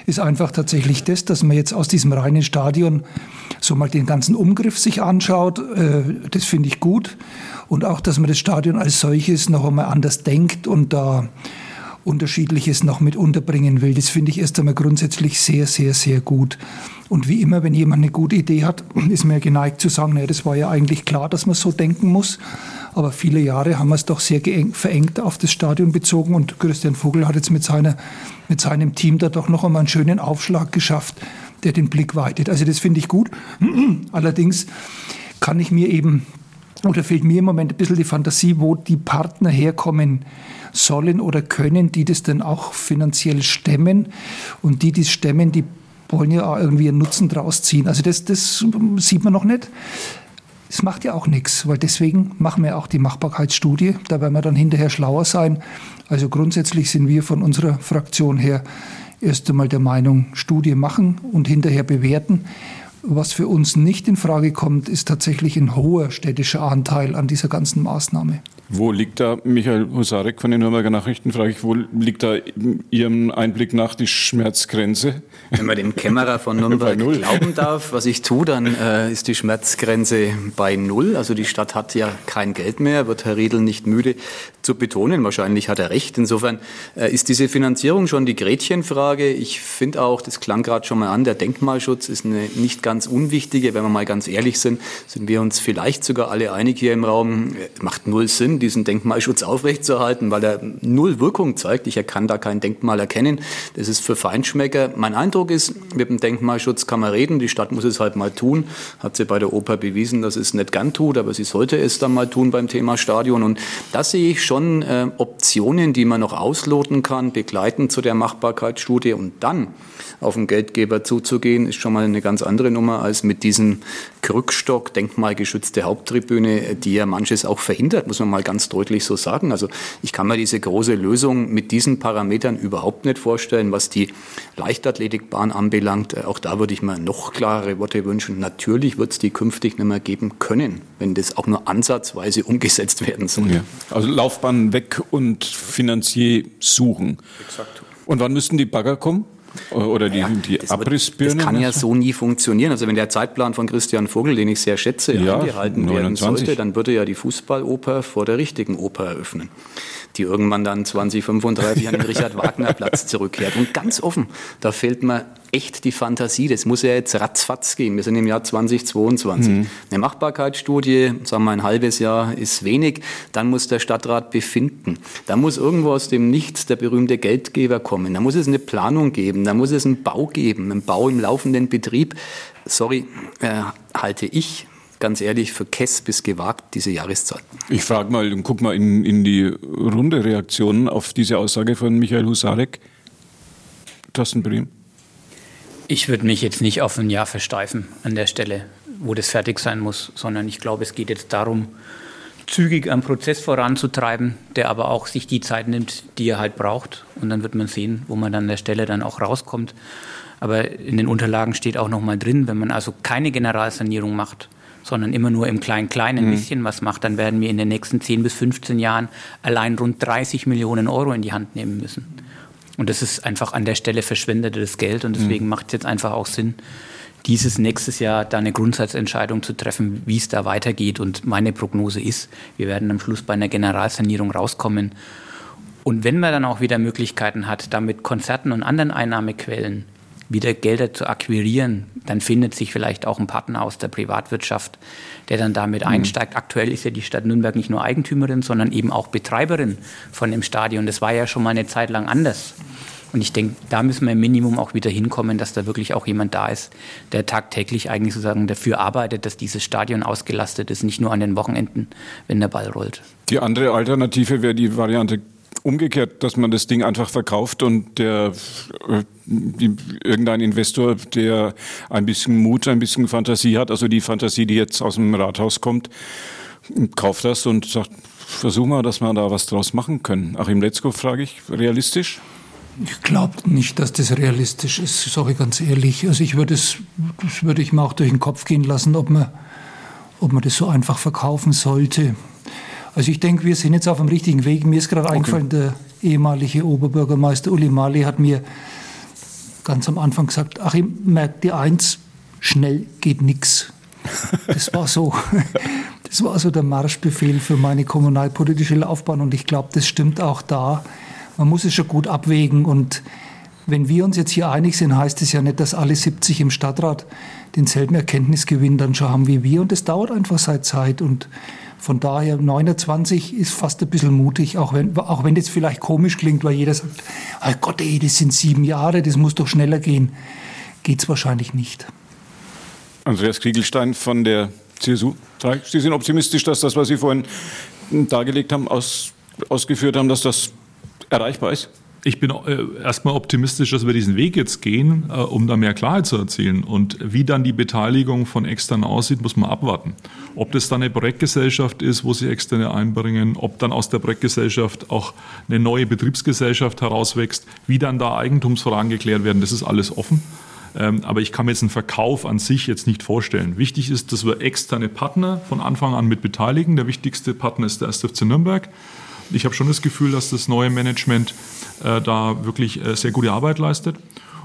ist einfach tatsächlich das, dass man jetzt aus diesem reinen Stadion so mal den ganzen Umgriff sich anschaut. Äh, das finde ich gut. Und auch, dass man das Stadion als solches noch einmal anders denkt und da Unterschiedliches noch mit unterbringen will. Das finde ich erst einmal grundsätzlich sehr, sehr, sehr gut. Und wie immer, wenn jemand eine gute Idee hat, ist mir geneigt zu sagen, naja, das war ja eigentlich klar, dass man so denken muss. Aber viele Jahre haben wir es doch sehr verengt auf das Stadion bezogen und Christian Vogel hat jetzt mit, seiner, mit seinem Team da doch noch einmal einen schönen Aufschlag geschafft, der den Blick weitet. Also das finde ich gut. Allerdings kann ich mir eben, oder fehlt mir im Moment ein bisschen die Fantasie, wo die Partner herkommen sollen oder können, die das dann auch finanziell stemmen. Und die, die es stemmen, die wollen ja auch irgendwie einen Nutzen draus ziehen. Also das, das sieht man noch nicht. Es macht ja auch nichts, weil deswegen machen wir auch die Machbarkeitsstudie. Da werden wir dann hinterher schlauer sein. Also grundsätzlich sind wir von unserer Fraktion her erst einmal der Meinung, Studie machen und hinterher bewerten. Was für uns nicht in Frage kommt, ist tatsächlich ein hoher städtischer Anteil an dieser ganzen Maßnahme. Wo liegt da, Michael Husarek von den Nürnberger Nachrichten, frage ich, wo liegt da Ihrem Einblick nach die Schmerzgrenze? Wenn man dem Kämmerer von Nürnberg glauben darf, was ich tue, dann äh, ist die Schmerzgrenze bei Null. Also die Stadt hat ja kein Geld mehr, wird Herr Riedel nicht müde zu betonen. Wahrscheinlich hat er recht. Insofern äh, ist diese Finanzierung schon die Gretchenfrage. Ich finde auch, das klang gerade schon mal an, der Denkmalschutz ist eine nicht ganz unwichtige. Wenn wir mal ganz ehrlich sind, sind wir uns vielleicht sogar alle einig hier im Raum, äh, macht null Sinn diesen Denkmalschutz aufrechtzuerhalten, weil er null Wirkung zeigt. Ich kann da kein Denkmal erkennen. Das ist für Feinschmecker. Mein Eindruck ist, mit dem Denkmalschutz kann man reden. Die Stadt muss es halt mal tun. Hat sie bei der Oper bewiesen, dass es nicht gern tut, aber sie sollte es dann mal tun beim Thema Stadion. Und da sehe ich schon äh, Optionen, die man noch ausloten kann, begleiten zu der Machbarkeitsstudie und dann auf den Geldgeber zuzugehen, ist schon mal eine ganz andere Nummer als mit diesem Krückstock, denkmalgeschützte Haupttribüne, die ja manches auch verhindert, muss man mal ganz deutlich so sagen. Also ich kann mir diese große Lösung mit diesen Parametern überhaupt nicht vorstellen, was die Leichtathletikbahn anbelangt. Äh, auch da würde ich mir noch klarere Worte wünschen. Natürlich wird es die künftig nicht mehr geben können, wenn das auch nur ansatzweise umgesetzt werden soll. Ja. Also Laufbahn weg und Finanzier suchen. Exakt. Und wann müssten die Bagger kommen? Oder die, ja, die das Abrissbirne? Das kann ja so nie funktionieren. Also wenn der Zeitplan von Christian Vogel, den ich sehr schätze, ja, eingehalten 29. werden sollte, dann würde ja die Fußballoper vor der richtigen Oper eröffnen die irgendwann dann 2035 an den Richard-Wagner-Platz zurückkehrt. Und ganz offen, da fehlt mir echt die Fantasie. Das muss ja jetzt ratzfatz gehen. Wir sind im Jahr 2022. Mhm. Eine Machbarkeitsstudie, sagen wir ein halbes Jahr ist wenig. Dann muss der Stadtrat befinden. Da muss irgendwo aus dem Nichts der berühmte Geldgeber kommen. Da muss es eine Planung geben. Da muss es einen Bau geben. Einen Bau im laufenden Betrieb. Sorry, äh, halte ich ganz ehrlich für Kess bis gewagt diese Jahreszeit. Ich frage mal und guck mal in, in die Runde Reaktionen auf diese Aussage von Michael Husarek. Thorsten Brehm. Ich würde mich jetzt nicht auf ein Jahr versteifen an der Stelle, wo das fertig sein muss, sondern ich glaube, es geht jetzt darum, zügig einen Prozess voranzutreiben, der aber auch sich die Zeit nimmt, die er halt braucht. Und dann wird man sehen, wo man dann an der Stelle dann auch rauskommt. Aber in den Unterlagen steht auch nochmal drin, wenn man also keine Generalsanierung macht, sondern immer nur im Klein-Kleinen ein mhm. bisschen was macht, dann werden wir in den nächsten 10 bis 15 Jahren allein rund 30 Millionen Euro in die Hand nehmen müssen. Und das ist einfach an der Stelle verschwendetes Geld und deswegen mhm. macht es jetzt einfach auch Sinn, dieses nächstes Jahr da eine Grundsatzentscheidung zu treffen, wie es da weitergeht. Und meine Prognose ist, wir werden am Schluss bei einer Generalsanierung rauskommen. Und wenn man dann auch wieder Möglichkeiten hat, da mit Konzerten und anderen Einnahmequellen wieder Gelder zu akquirieren, dann findet sich vielleicht auch ein Partner aus der Privatwirtschaft, der dann damit mhm. einsteigt. Aktuell ist ja die Stadt Nürnberg nicht nur Eigentümerin, sondern eben auch Betreiberin von dem Stadion. Das war ja schon mal eine Zeit lang anders. Und ich denke, da müssen wir im Minimum auch wieder hinkommen, dass da wirklich auch jemand da ist, der tagtäglich eigentlich sozusagen dafür arbeitet, dass dieses Stadion ausgelastet ist, nicht nur an den Wochenenden, wenn der Ball rollt. Die andere Alternative wäre die Variante umgekehrt, dass man das Ding einfach verkauft und der äh, irgendein Investor, der ein bisschen Mut, ein bisschen Fantasie hat, also die Fantasie, die jetzt aus dem Rathaus kommt, kauft das und sagt, versuch mal, dass wir da was draus machen können. Achim Letzko frage ich, realistisch? Ich glaube nicht, dass das realistisch ist, sage ich ganz ehrlich. Also ich würde es, das würde ich mir auch durch den Kopf gehen lassen, ob man, ob man das so einfach verkaufen sollte. Also ich denke, wir sind jetzt auf dem richtigen Weg. Mir ist gerade okay. eingefallen, der ehemalige Oberbürgermeister Uli Mali hat mir ganz am Anfang gesagt, Achim, merkt dir eins, schnell geht nichts. Das war so, das war so der Marschbefehl für meine kommunalpolitische Laufbahn und ich glaube, das stimmt auch da. Man muss es schon gut abwägen und wenn wir uns jetzt hier einig sind, heißt es ja nicht, dass alle 70 im Stadtrat denselben Erkenntnisgewinn dann schon haben wie wir und es dauert einfach seit Zeit und von daher 29 ist fast ein bisschen mutig, auch wenn, auch wenn das vielleicht komisch klingt, weil jeder sagt, oh Gott, ey, das sind sieben Jahre, das muss doch schneller gehen. Geht es wahrscheinlich nicht. Andreas Kriegelstein von der CSU. Sie sind optimistisch, dass das, was Sie vorhin dargelegt haben, aus, ausgeführt haben, dass das erreichbar ist? Ich bin äh, erstmal optimistisch, dass wir diesen Weg jetzt gehen, äh, um da mehr Klarheit zu erzielen. Und wie dann die Beteiligung von extern aussieht, muss man abwarten. Ob das dann eine Projektgesellschaft ist, wo sie externe einbringen, ob dann aus der Projektgesellschaft auch eine neue Betriebsgesellschaft herauswächst, wie dann da Eigentumsfragen geklärt werden, das ist alles offen. Ähm, aber ich kann mir jetzt einen Verkauf an sich jetzt nicht vorstellen. Wichtig ist, dass wir externe Partner von Anfang an mit beteiligen. Der wichtigste Partner ist der SFC Nürnberg. Ich habe schon das Gefühl, dass das neue Management äh, da wirklich äh, sehr gute Arbeit leistet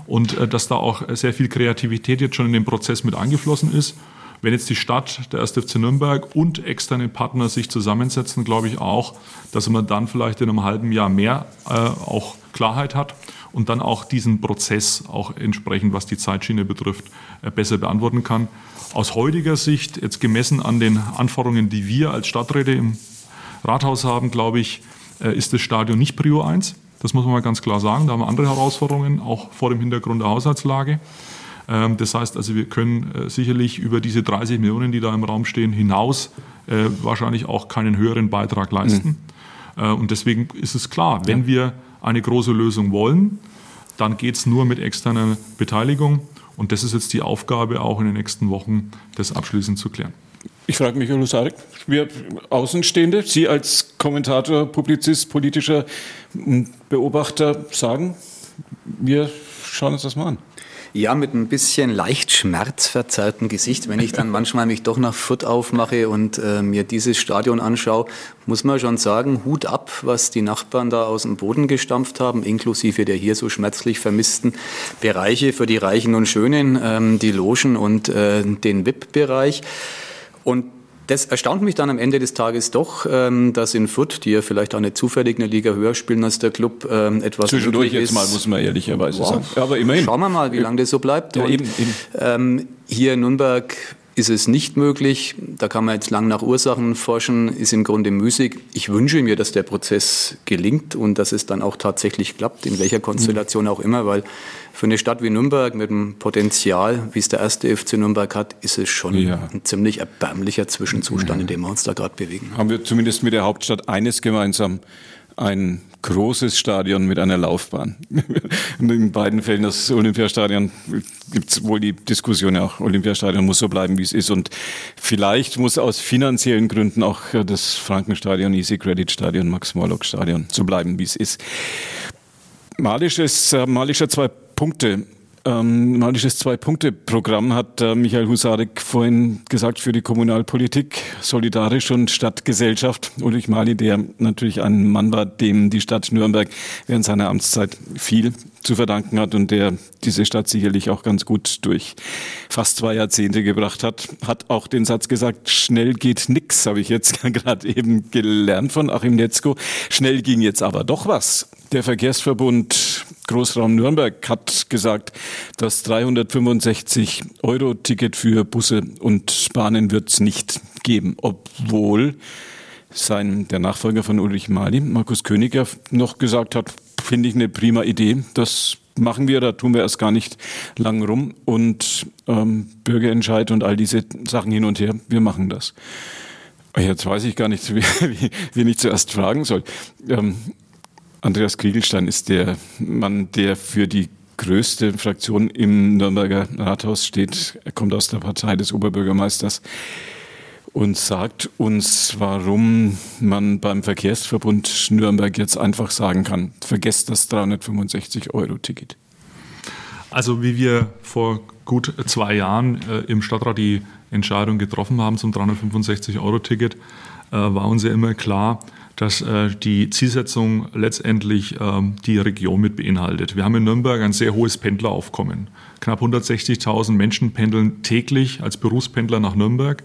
und äh, dass da auch sehr viel Kreativität jetzt schon in den Prozess mit eingeflossen ist. Wenn jetzt die Stadt, der 1. FC Nürnberg und externe Partner sich zusammensetzen, glaube ich auch, dass man dann vielleicht in einem halben Jahr mehr äh, auch Klarheit hat und dann auch diesen Prozess auch entsprechend, was die Zeitschiene betrifft, äh, besser beantworten kann. Aus heutiger Sicht, jetzt gemessen an den Anforderungen, die wir als Stadträte im Rathaus haben, glaube ich, äh, ist das Stadion nicht Prio 1. Das muss man mal ganz klar sagen. Da haben wir andere Herausforderungen, auch vor dem Hintergrund der Haushaltslage. Ähm, das heißt also, wir können äh, sicherlich über diese 30 Millionen, die da im Raum stehen, hinaus äh, wahrscheinlich auch keinen höheren Beitrag leisten. Mhm. Und deswegen ist es klar, wenn wir eine große Lösung wollen, dann geht es nur mit externer Beteiligung. Und das ist jetzt die Aufgabe, auch in den nächsten Wochen das abschließend zu klären. Ich frage mich, Lusarek, wir Außenstehende, Sie als Kommentator, Publizist, politischer Beobachter sagen, wir schauen uns das mal an. Ja, mit ein bisschen leicht schmerzverzerrtem Gesicht, wenn ich dann manchmal mich doch nach Fürth aufmache und äh, mir dieses Stadion anschaue, muss man schon sagen, Hut ab, was die Nachbarn da aus dem Boden gestampft haben, inklusive der hier so schmerzlich vermissten Bereiche für die Reichen und Schönen, ähm, die Logen und äh, den VIP-Bereich. Und das erstaunt mich dann am Ende des Tages doch, ähm, dass in Fürth, die ja vielleicht auch nicht zufällig eine Liga höher spielen als der Club, ähm, etwas Zwischendurch jetzt ist. mal, muss man ehrlicherweise wow. sagen. Aber immerhin. Schauen wir mal, wie lange das so bleibt. Ja, eben, eben. Ähm, hier in Nürnberg ist es nicht möglich. Da kann man jetzt lang nach Ursachen forschen, ist im Grunde müßig. Ich wünsche mir, dass der Prozess gelingt und dass es dann auch tatsächlich klappt, in welcher Konstellation auch immer, weil für eine Stadt wie Nürnberg mit dem Potenzial, wie es der erste FC Nürnberg hat, ist es schon ja. ein ziemlich erbärmlicher Zwischenzustand, in dem wir uns da gerade bewegen. Haben wir zumindest mit der Hauptstadt eines gemeinsam, ein großes Stadion mit einer Laufbahn. in beiden Fällen das Olympiastadion gibt es wohl die Diskussion ja auch, Olympiastadion muss so bleiben, wie es ist. Und vielleicht muss aus finanziellen Gründen auch das Frankenstadion, Easy Credit Stadion, Max Morlock Stadion so bleiben, wie es ist. Malisch ist, äh, Malisch hat zwei Punkte. Ähm, Zwei-Punkte-Programm hat äh, Michael Husarek vorhin gesagt für die Kommunalpolitik, solidarisch und Stadtgesellschaft. Ulrich Mali, der natürlich ein Mann war, dem die Stadt Nürnberg während seiner Amtszeit viel zu verdanken hat und der diese Stadt sicherlich auch ganz gut durch fast zwei Jahrzehnte gebracht hat, hat auch den Satz gesagt, schnell geht nix, habe ich jetzt gerade eben gelernt von Achim Netzko. Schnell ging jetzt aber doch was. Der Verkehrsverbund Großraum Nürnberg hat gesagt, das 365 Euro Ticket für Busse und Bahnen wird es nicht geben, obwohl sein, der Nachfolger von Ulrich Mali, Markus Königer, noch gesagt hat, finde ich eine prima Idee. Das machen wir, da tun wir erst gar nicht lang rum. Und ähm, Bürgerentscheid und all diese Sachen hin und her, wir machen das. Jetzt weiß ich gar nicht, wie, wie, wen ich zuerst fragen soll. Ähm, Andreas Kriegelstein ist der Mann, der für die größte Fraktion im Nürnberger Rathaus steht. Er kommt aus der Partei des Oberbürgermeisters und sagt uns, warum man beim Verkehrsverbund Nürnberg jetzt einfach sagen kann, vergesst das 365-Euro-Ticket. Also wie wir vor gut zwei Jahren äh, im Stadtrat die Entscheidung getroffen haben zum 365-Euro-Ticket, äh, war uns ja immer klar, dass äh, die Zielsetzung letztendlich äh, die Region mit beinhaltet. Wir haben in Nürnberg ein sehr hohes Pendleraufkommen. Knapp 160.000 Menschen pendeln täglich als Berufspendler nach Nürnberg.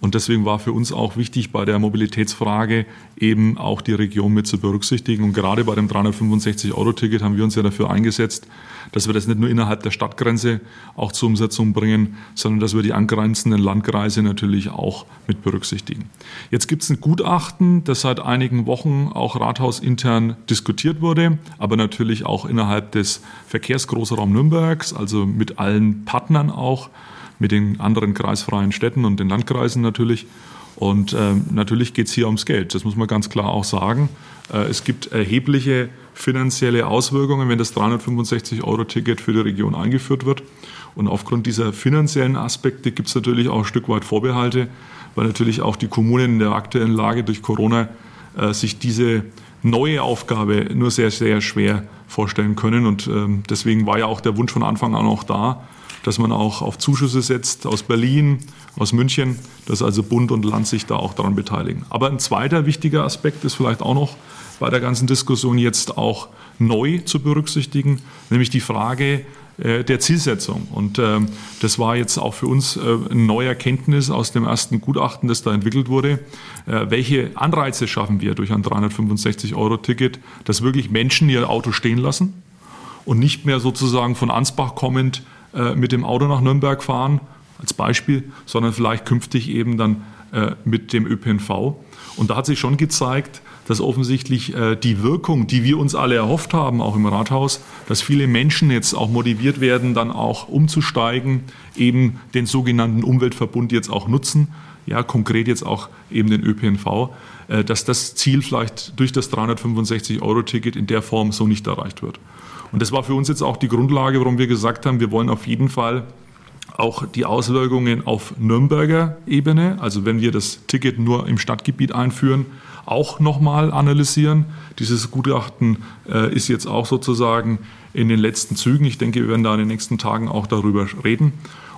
Und deswegen war für uns auch wichtig, bei der Mobilitätsfrage eben auch die Region mit zu berücksichtigen. Und gerade bei dem 365-Euro-Ticket haben wir uns ja dafür eingesetzt, dass wir das nicht nur innerhalb der Stadtgrenze auch zur Umsetzung bringen, sondern dass wir die angrenzenden Landkreise natürlich auch mit berücksichtigen. Jetzt gibt es ein Gutachten, das seit einigen Wochen auch rathausintern diskutiert wurde, aber natürlich auch innerhalb des Verkehrsgroßraum Nürnbergs, also mit allen Partnern auch mit den anderen kreisfreien Städten und den Landkreisen natürlich. Und äh, natürlich geht es hier ums Geld, das muss man ganz klar auch sagen. Äh, es gibt erhebliche finanzielle Auswirkungen, wenn das 365-Euro-Ticket für die Region eingeführt wird. Und aufgrund dieser finanziellen Aspekte gibt es natürlich auch ein Stück weit Vorbehalte, weil natürlich auch die Kommunen in der aktuellen Lage durch Corona äh, sich diese neue Aufgabe nur sehr, sehr schwer vorstellen können. Und ähm, deswegen war ja auch der Wunsch von Anfang an auch da, dass man auch auf Zuschüsse setzt aus Berlin, aus München, dass also Bund und Land sich da auch daran beteiligen. Aber ein zweiter wichtiger Aspekt ist vielleicht auch noch bei der ganzen Diskussion jetzt auch neu zu berücksichtigen, nämlich die Frage äh, der Zielsetzung. Und äh, das war jetzt auch für uns äh, eine neue Erkenntnis aus dem ersten Gutachten, das da entwickelt wurde. Äh, welche Anreize schaffen wir durch ein 365-Euro-Ticket, dass wirklich Menschen ihr Auto stehen lassen und nicht mehr sozusagen von Ansbach kommend äh, mit dem Auto nach Nürnberg fahren, als Beispiel, sondern vielleicht künftig eben dann äh, mit dem ÖPNV. Und da hat sich schon gezeigt, dass offensichtlich äh, die Wirkung, die wir uns alle erhofft haben, auch im Rathaus, dass viele Menschen jetzt auch motiviert werden, dann auch umzusteigen, eben den sogenannten Umweltverbund jetzt auch nutzen, ja, konkret jetzt auch eben den ÖPNV, äh, dass das Ziel vielleicht durch das 365-Euro-Ticket in der Form so nicht erreicht wird. Und das war für uns jetzt auch die Grundlage, warum wir gesagt haben, wir wollen auf jeden Fall auch die Auswirkungen auf Nürnberger Ebene, also wenn wir das Ticket nur im Stadtgebiet einführen, auch nochmal analysieren. Dieses Gutachten äh, ist jetzt auch sozusagen in den letzten Zügen. Ich denke, wir werden da in den nächsten Tagen auch darüber reden.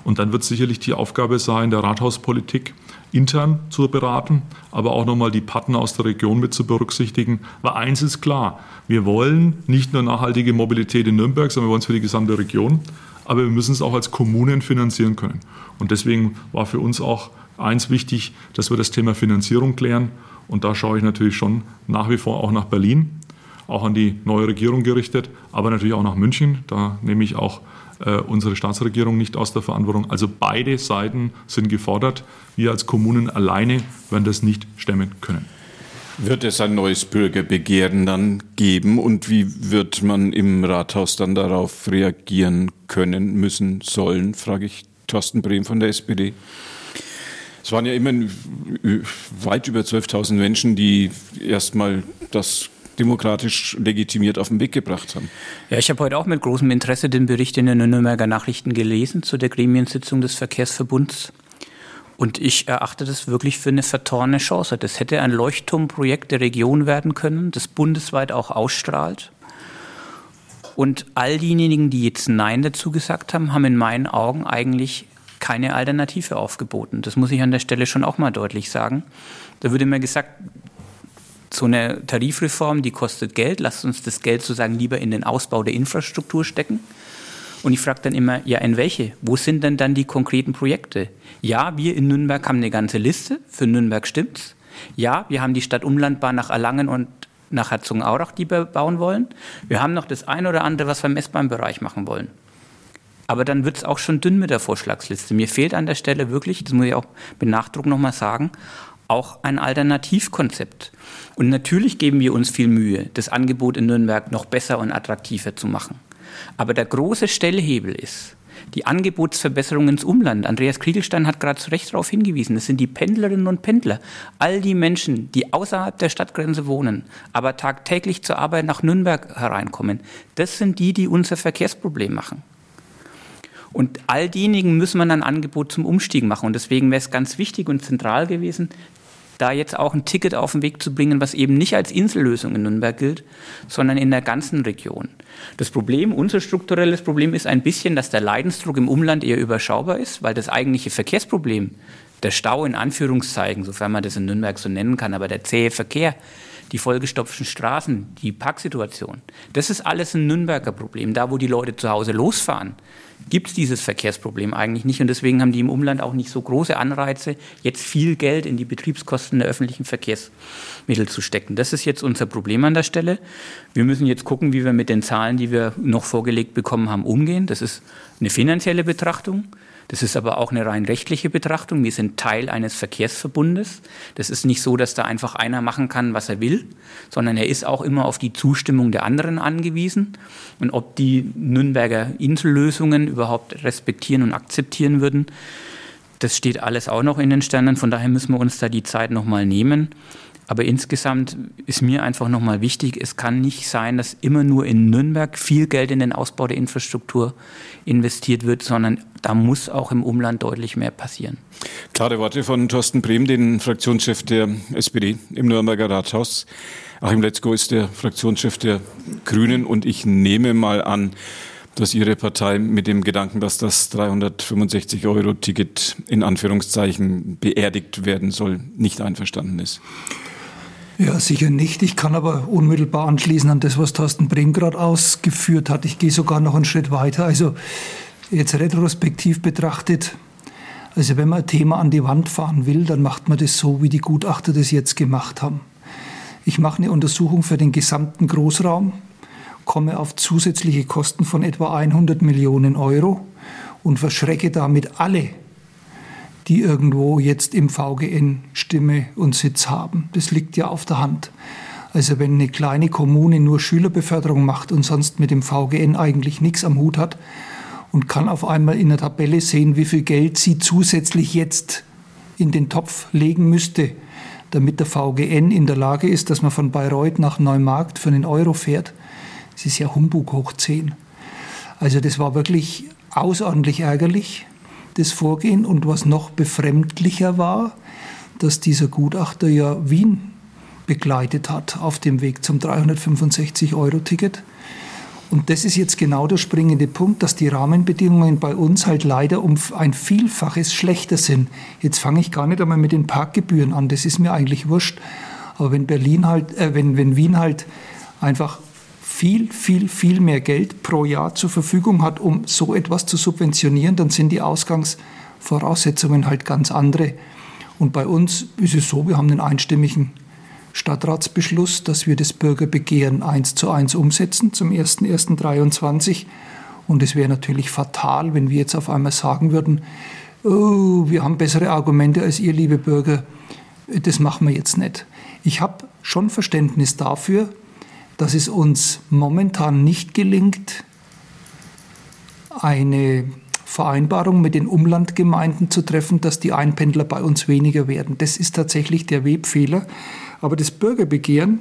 Und dann wird sicherlich die Aufgabe sein, der Rathauspolitik intern zu beraten, aber auch nochmal die Partner aus der Region mit zu berücksichtigen. Weil eins ist klar, wir wollen nicht nur nachhaltige Mobilität in Nürnberg, sondern wir wollen es für die gesamte Region, aber wir müssen es auch als Kommunen finanzieren können. Und deswegen war für uns auch eins wichtig, dass wir das Thema Finanzierung klären. Und da schaue ich natürlich schon nach wie vor auch nach Berlin, auch an die neue Regierung gerichtet, aber natürlich auch nach München. Da nehme ich auch äh, unsere Staatsregierung nicht aus der Verantwortung. Also beide Seiten sind gefordert. Wir als Kommunen alleine werden das nicht stemmen können. Wird es ein neues Bürgerbegehren dann geben und wie wird man im Rathaus dann darauf reagieren können, müssen, sollen, frage ich Thorsten Brehm von der SPD. Es waren ja immer weit über 12.000 Menschen, die erstmal das demokratisch legitimiert auf den Weg gebracht haben. Ja, ich habe heute auch mit großem Interesse den Bericht in den Nürnberger Nachrichten gelesen zu der Gremiensitzung des Verkehrsverbunds. Und ich erachte das wirklich für eine vertorene Chance. Das hätte ein Leuchtturmprojekt der Region werden können, das bundesweit auch ausstrahlt. Und all diejenigen, die jetzt Nein dazu gesagt haben, haben in meinen Augen eigentlich keine Alternative aufgeboten. Das muss ich an der Stelle schon auch mal deutlich sagen. Da würde mir gesagt, so eine Tarifreform, die kostet Geld, lasst uns das Geld sozusagen lieber in den Ausbau der Infrastruktur stecken. Und ich frage dann immer, ja, in welche? Wo sind denn dann die konkreten Projekte? Ja, wir in Nürnberg haben eine ganze Liste, für Nürnberg stimmt's. Ja, wir haben die Stadtumlandbahn nach Erlangen und nach Herzogenaurach, die wir bauen wollen. Wir haben noch das eine oder andere, was wir im S-Bahn-Bereich machen wollen. Aber dann wird es auch schon dünn mit der Vorschlagsliste. Mir fehlt an der Stelle wirklich, das muss ich auch mit Nachdruck nochmal sagen, auch ein Alternativkonzept. Und natürlich geben wir uns viel Mühe, das Angebot in Nürnberg noch besser und attraktiver zu machen. Aber der große Stellhebel ist, die Angebotsverbesserung ins Umland. Andreas Kriegelstein hat gerade zu Recht darauf hingewiesen. Das sind die Pendlerinnen und Pendler. All die Menschen, die außerhalb der Stadtgrenze wohnen, aber tagtäglich zur Arbeit nach Nürnberg hereinkommen. Das sind die, die unser Verkehrsproblem machen. Und all diejenigen müssen wir ein Angebot zum Umstieg machen. Und deswegen wäre es ganz wichtig und zentral gewesen, da jetzt auch ein Ticket auf den Weg zu bringen, was eben nicht als Insellösung in Nürnberg gilt, sondern in der ganzen Region. Das Problem, unser strukturelles Problem ist ein bisschen, dass der Leidensdruck im Umland eher überschaubar ist, weil das eigentliche Verkehrsproblem, der Stau in Anführungszeichen, sofern man das in Nürnberg so nennen kann, aber der zähe Verkehr, die vollgestopften Straßen, die Parksituation. Das ist alles ein Nürnberger Problem. Da, wo die Leute zu Hause losfahren, gibt es dieses Verkehrsproblem eigentlich nicht. Und deswegen haben die im Umland auch nicht so große Anreize, jetzt viel Geld in die Betriebskosten der öffentlichen Verkehrsmittel zu stecken. Das ist jetzt unser Problem an der Stelle. Wir müssen jetzt gucken, wie wir mit den Zahlen, die wir noch vorgelegt bekommen haben, umgehen. Das ist eine finanzielle Betrachtung. Das ist aber auch eine rein rechtliche Betrachtung. Wir sind Teil eines Verkehrsverbundes. Das ist nicht so, dass da einfach einer machen kann, was er will, sondern er ist auch immer auf die Zustimmung der anderen angewiesen. Und ob die Nürnberger Insellösungen überhaupt respektieren und akzeptieren würden, das steht alles auch noch in den Sternen. Von daher müssen wir uns da die Zeit nochmal nehmen. Aber insgesamt ist mir einfach nochmal wichtig, es kann nicht sein, dass immer nur in Nürnberg viel Geld in den Ausbau der Infrastruktur investiert wird, sondern da muss auch im Umland deutlich mehr passieren. Klare Worte von Thorsten Brehm, den Fraktionschef der SPD im Nürnberger Rathaus. Achim Letzko ist der Fraktionschef der Grünen und ich nehme mal an, dass Ihre Partei mit dem Gedanken, dass das 365-Euro-Ticket in Anführungszeichen beerdigt werden soll, nicht einverstanden ist. Ja, sicher nicht. Ich kann aber unmittelbar anschließen an das, was Thorsten Brehm gerade ausgeführt hat. Ich gehe sogar noch einen Schritt weiter. Also jetzt retrospektiv betrachtet, also wenn man ein Thema an die Wand fahren will, dann macht man das so, wie die Gutachter das jetzt gemacht haben. Ich mache eine Untersuchung für den gesamten Großraum, komme auf zusätzliche Kosten von etwa 100 Millionen Euro und verschrecke damit alle die irgendwo jetzt im VGN Stimme und Sitz haben. Das liegt ja auf der Hand. Also wenn eine kleine Kommune nur Schülerbeförderung macht und sonst mit dem VGN eigentlich nichts am Hut hat und kann auf einmal in der Tabelle sehen, wie viel Geld sie zusätzlich jetzt in den Topf legen müsste, damit der VGN in der Lage ist, dass man von Bayreuth nach Neumarkt für einen Euro fährt. Das ist ja Humbug hoch 10. Also das war wirklich außerordentlich ärgerlich das Vorgehen. Und was noch befremdlicher war, dass dieser Gutachter ja Wien begleitet hat auf dem Weg zum 365-Euro-Ticket. Und das ist jetzt genau der springende Punkt, dass die Rahmenbedingungen bei uns halt leider um ein Vielfaches schlechter sind. Jetzt fange ich gar nicht einmal mit den Parkgebühren an, das ist mir eigentlich wurscht. Aber wenn Berlin halt, äh, wenn, wenn Wien halt einfach viel, viel, viel mehr Geld pro Jahr zur Verfügung hat, um so etwas zu subventionieren, dann sind die Ausgangsvoraussetzungen halt ganz andere. Und bei uns ist es so, wir haben einen einstimmigen Stadtratsbeschluss, dass wir das Bürgerbegehren eins zu eins umsetzen zum 01.01.23. Und es wäre natürlich fatal, wenn wir jetzt auf einmal sagen würden, oh, wir haben bessere Argumente als ihr, liebe Bürger. Das machen wir jetzt nicht. Ich habe schon Verständnis dafür, dass es uns momentan nicht gelingt, eine Vereinbarung mit den Umlandgemeinden zu treffen, dass die Einpendler bei uns weniger werden. Das ist tatsächlich der Webfehler. Aber das Bürgerbegehren,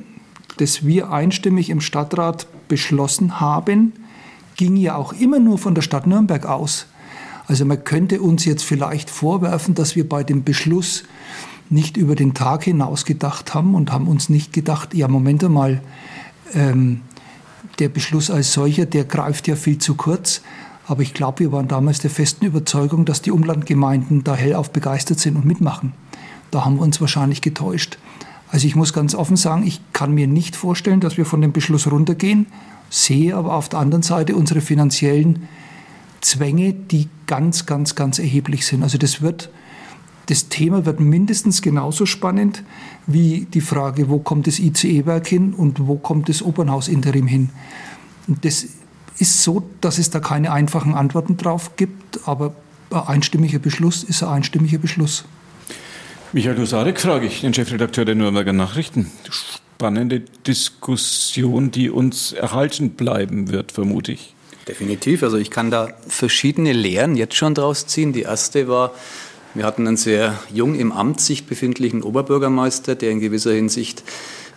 das wir einstimmig im Stadtrat beschlossen haben, ging ja auch immer nur von der Stadt Nürnberg aus. Also man könnte uns jetzt vielleicht vorwerfen, dass wir bei dem Beschluss nicht über den Tag hinaus gedacht haben und haben uns nicht gedacht, ja, Moment einmal, ähm, der Beschluss als solcher, der greift ja viel zu kurz. Aber ich glaube, wir waren damals der festen Überzeugung, dass die Umlandgemeinden da hellauf begeistert sind und mitmachen. Da haben wir uns wahrscheinlich getäuscht. Also ich muss ganz offen sagen, ich kann mir nicht vorstellen, dass wir von dem Beschluss runtergehen, sehe aber auf der anderen Seite unsere finanziellen Zwänge, die ganz, ganz, ganz erheblich sind. Also das wird, das Thema wird mindestens genauso spannend wie die Frage, wo kommt das ICE-Werk hin und wo kommt das Opernhaus-Interim hin. Und das ist so, dass es da keine einfachen Antworten drauf gibt, aber ein einstimmiger Beschluss ist ein einstimmiger Beschluss. Michael Husarek frage ich, den Chefredakteur der Nürnberger Nachrichten. Spannende Diskussion, die uns erhalten bleiben wird, vermute ich. Definitiv. Also ich kann da verschiedene Lehren jetzt schon draus ziehen. Die erste war, wir hatten einen sehr jung im Amt sich befindlichen Oberbürgermeister, der in gewisser Hinsicht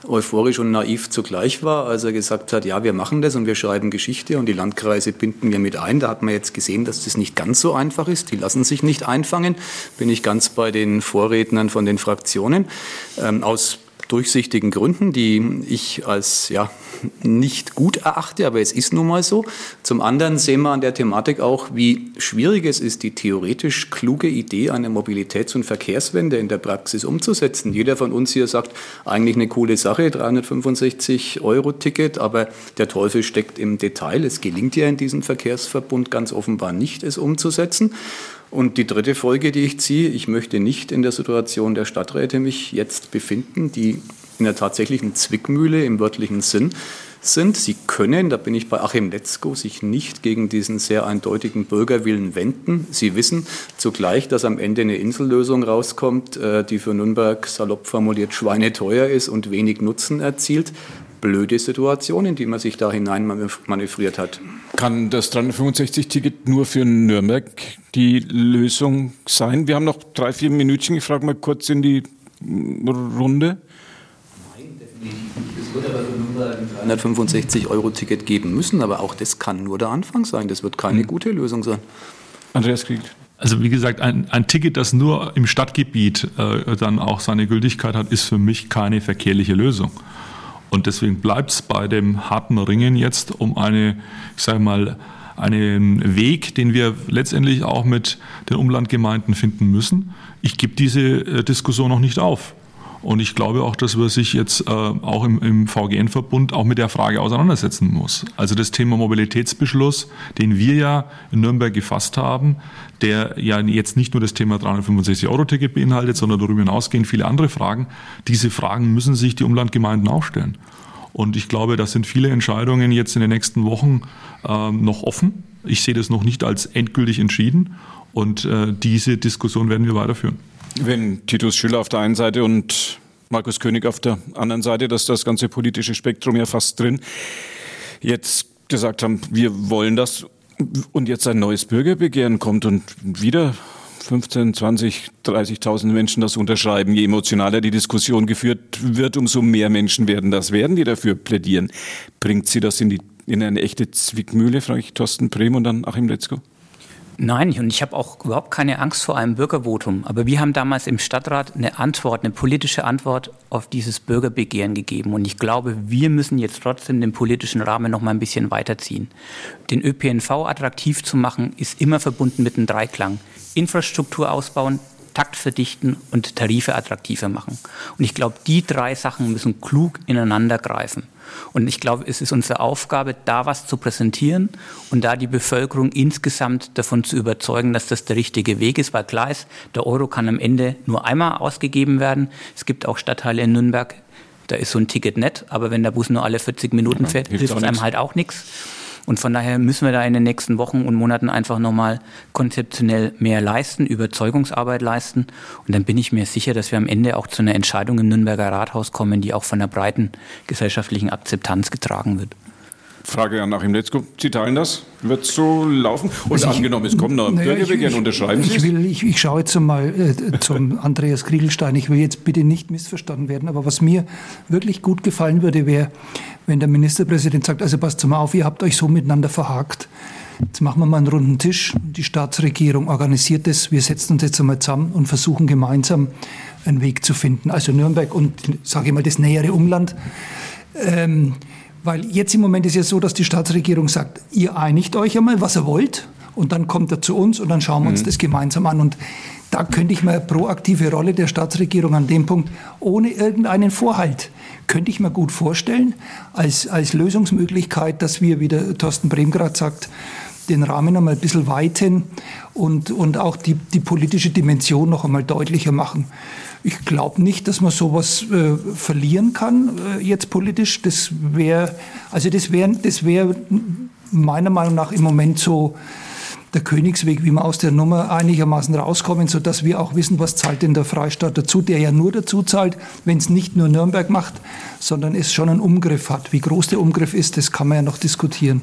euphorisch und naiv zugleich war, als er gesagt hat, ja, wir machen das und wir schreiben Geschichte und die Landkreise binden wir mit ein. Da hat man jetzt gesehen, dass das nicht ganz so einfach ist. Die lassen sich nicht einfangen. Bin ich ganz bei den Vorrednern von den Fraktionen. Ähm, aus durchsichtigen Gründen, die ich als ja, nicht gut erachte, aber es ist nun mal so. Zum anderen sehen wir an der Thematik auch, wie schwierig es ist, die theoretisch kluge Idee einer Mobilitäts- und Verkehrswende in der Praxis umzusetzen. Jeder von uns hier sagt, eigentlich eine coole Sache, 365 Euro Ticket, aber der Teufel steckt im Detail. Es gelingt ja in diesem Verkehrsverbund ganz offenbar nicht, es umzusetzen. Und die dritte Folge, die ich ziehe, ich möchte nicht in der Situation der Stadträte mich jetzt befinden, die in der tatsächlichen Zwickmühle im wörtlichen Sinn sind. Sie können, da bin ich bei Achim Letzko, sich nicht gegen diesen sehr eindeutigen Bürgerwillen wenden. Sie wissen zugleich, dass am Ende eine Insellösung rauskommt, äh, die für Nürnberg salopp formuliert schweineteuer ist und wenig Nutzen erzielt blöde Situation, in die man sich da hinein manövriert hat. Kann das 365-Ticket nur für Nürnberg die Lösung sein? Wir haben noch drei, vier Minütchen. Ich frage mal kurz in die Runde. Nein, definitiv nicht. Es wird aber für Nürnberg ein 365-Euro-Ticket geben müssen, aber auch das kann nur der Anfang sein. Das wird keine mhm. gute Lösung sein. Andreas Krieg. Also wie gesagt, ein, ein, Ticket, das nur im Stadtgebiet äh, dann auch seine Gültigkeit hat, ist für mich keine verkehrliche Lösung. Und deswegen bleibt es bei dem harten Ringen jetzt um eine, ich sage mal, einen Weg, den wir letztendlich auch mit den Umlandgemeinden finden müssen. Ich gebe diese äh, Diskussion noch nicht auf. Und ich glaube auch, dass man sich jetzt äh, auch im, im VGN-Verbund auch mit der Frage auseinandersetzen muss. Also das Thema Mobilitätsbeschluss, den wir ja in Nürnberg gefasst haben, der ja jetzt nicht nur das Thema 365-Euro-Ticket beinhaltet, sondern darüber hinausgehend viele andere Fragen. Diese Fragen müssen sich die Umlandgemeinden auch stellen. Und ich glaube, das sind viele Entscheidungen jetzt in den nächsten Wochen äh, noch offen. Ich sehe das noch nicht als endgültig entschieden. Und äh, diese Diskussion werden wir weiterführen. Wenn Titus Schüler auf der einen Seite und Markus König auf der anderen Seite, dass das ganze politische Spektrum ja fast drin, jetzt gesagt haben, wir wollen das und jetzt ein neues Bürgerbegehren kommt und wieder 15, 20, 30.000 Menschen das unterschreiben. Je emotionaler die Diskussion geführt wird, umso mehr Menschen werden das werden, die dafür plädieren. Bringt sie das in, die, in eine echte Zwickmühle, frage ich Thorsten Brehm und dann Achim Letzko? Nein, und ich habe auch überhaupt keine Angst vor einem Bürgervotum. Aber wir haben damals im Stadtrat eine Antwort, eine politische Antwort auf dieses Bürgerbegehren gegeben. Und ich glaube, wir müssen jetzt trotzdem den politischen Rahmen noch mal ein bisschen weiterziehen. Den ÖPNV attraktiv zu machen, ist immer verbunden mit einem Dreiklang. Infrastruktur ausbauen, Takt verdichten und Tarife attraktiver machen. Und ich glaube, die drei Sachen müssen klug ineinander greifen. Und ich glaube, es ist unsere Aufgabe, da was zu präsentieren und da die Bevölkerung insgesamt davon zu überzeugen, dass das der richtige Weg ist, weil klar ist, der Euro kann am Ende nur einmal ausgegeben werden. Es gibt auch Stadtteile in Nürnberg, da ist so ein Ticket nett, aber wenn der Bus nur alle 40 Minuten fährt, hilft es einem halt auch nichts. Und von daher müssen wir da in den nächsten Wochen und Monaten einfach nochmal konzeptionell mehr leisten, Überzeugungsarbeit leisten. Und dann bin ich mir sicher, dass wir am Ende auch zu einer Entscheidung im Nürnberger Rathaus kommen, die auch von einer breiten gesellschaftlichen Akzeptanz getragen wird. Frage an Achim Letzko. Sie teilen das? Wird so laufen? Und also angenommen, es kommen noch naja, Bürgerbegehren, unterschreiben Sie ich, will, ich, ich schaue jetzt mal äh, zum Andreas Kriegelstein. Ich will jetzt bitte nicht missverstanden werden, aber was mir wirklich gut gefallen würde, wäre, wenn der Ministerpräsident sagt, also passt mal auf, ihr habt euch so miteinander verhakt. Jetzt machen wir mal einen runden Tisch. Die Staatsregierung organisiert es. Wir setzen uns jetzt einmal zusammen und versuchen gemeinsam einen Weg zu finden. Also Nürnberg und, sage ich mal, das nähere Umland. Ähm, Weil jetzt im Moment ist ja so, dass die Staatsregierung sagt, ihr einigt euch einmal, was ihr wollt. Und dann kommt er zu uns und dann schauen wir uns mhm. das gemeinsam an. Und da könnte ich mir eine proaktive Rolle der Staatsregierung an dem Punkt ohne irgendeinen Vorhalt, könnte ich mir gut vorstellen, als, als Lösungsmöglichkeit, dass wir, wie der Thorsten Brehm gerade sagt, den Rahmen einmal ein bisschen weiten und, und auch die, die politische Dimension noch einmal deutlicher machen. Ich glaube nicht, dass man sowas äh, verlieren kann äh, jetzt politisch. Das wäre, also das wäre, das wäre meiner Meinung nach im Moment so der Königsweg, wie wir aus der Nummer einigermaßen rauskommen, sodass wir auch wissen, was zahlt denn der Freistaat dazu, der ja nur dazu zahlt, wenn es nicht nur Nürnberg macht, sondern es schon einen Umgriff hat. Wie groß der Umgriff ist, das kann man ja noch diskutieren.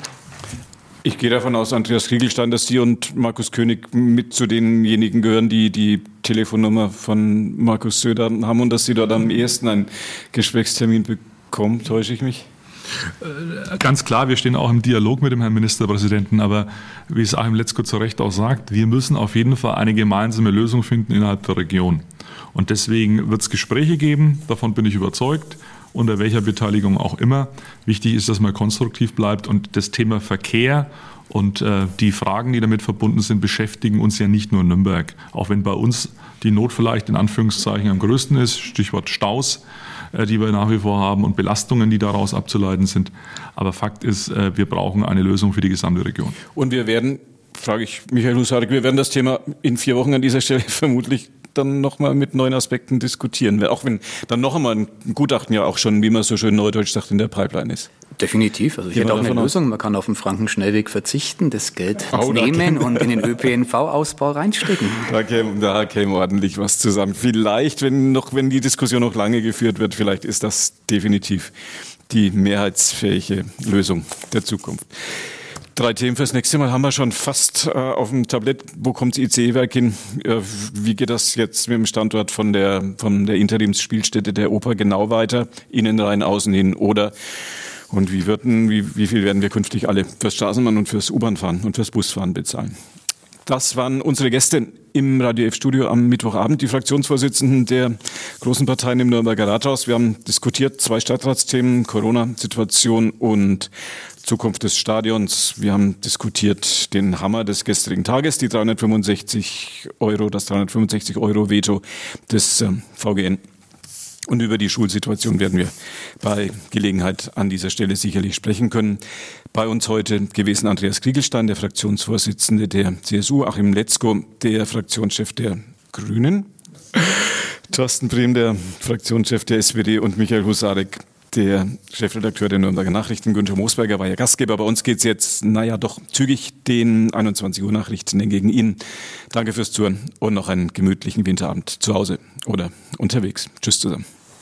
Ich gehe davon aus, Andreas Kriegelstein, dass Sie und Markus König mit zu denjenigen gehören, die die Telefonnummer von Markus Söder haben und dass Sie dort am ehesten einen Gesprächstermin bekommen. Täusche ich mich? Äh, ganz klar, wir stehen auch im Dialog mit dem Herrn Ministerpräsidenten, aber wie es Achim Letzko zu Recht auch sagt, wir müssen auf jeden Fall eine gemeinsame Lösung finden innerhalb der Region. Und deswegen wird es Gespräche geben, davon bin ich überzeugt, unter welcher Beteiligung auch immer. Wichtig ist, dass man konstruktiv bleibt und das Thema Verkehr und äh, die Fragen, die damit verbunden sind, beschäftigen uns ja nicht nur in Nürnberg. Auch wenn bei uns die Not vielleicht in Anführungszeichen am größten ist, Stichwort Staus, äh, die wir nach wie vor haben und Belastungen, die daraus abzuleiten sind. Aber Fakt ist, äh, wir brauchen eine Lösung für die gesamte Region. Und wir werden, frage ich Michael Husarek, wir werden das Thema in vier Wochen an dieser Stelle vermutlich dann nochmal mit neuen Aspekten diskutieren. Auch wenn dann noch einmal ein Gutachten ja auch schon, wie man so schön neudeutsch sagt, in der Pipeline ist. Definitiv. Also ich hätte auch eine Lösung. Man kann auf den Frankenschnellweg verzichten, das Geld oh, nehmen und in den ÖPNV-Ausbau reinstecken. Da käme, da käme ordentlich was zusammen. Vielleicht, wenn noch, wenn die Diskussion noch lange geführt wird, vielleicht ist das definitiv die mehrheitsfähige Lösung der Zukunft. Drei Themen fürs nächste Mal haben wir schon fast äh, auf dem Tablett. Wo kommt das ICE-Werk hin? Äh, wie geht das jetzt mit dem Standort von der, von der Interimsspielstätte der Oper genau weiter? Innen rein, außen hin? Oder und wie, würden, wie, wie viel werden wir künftig alle fürs Straßenbahn und fürs U-Bahn-Fahren und fürs Busfahren bezahlen? Das waren unsere Gäste im Radio F-Studio am Mittwochabend, die Fraktionsvorsitzenden der großen Parteien im Nürnberger Rathaus. Wir haben diskutiert zwei Stadtratsthemen, Corona-Situation und Zukunft des Stadions. Wir haben diskutiert den Hammer des gestrigen Tages, die 365 Euro, das 365 Euro Veto des ähm, VGN. Und über die Schulsituation werden wir bei Gelegenheit an dieser Stelle sicherlich sprechen können. Bei uns heute gewesen Andreas Kriegelstein, der Fraktionsvorsitzende der CSU, Achim Letzko, der Fraktionschef der Grünen, Thorsten Brehm, der Fraktionschef der SPD und Michael Husarek, der Chefredakteur der Nürnberger Nachrichten, Günther Moosberger, war ja Gastgeber. Bei uns geht es jetzt, naja, doch zügig den 21 Uhr Nachrichten gegen ihn. Danke fürs Zuhören und noch einen gemütlichen Winterabend zu Hause oder unterwegs. Tschüss zusammen.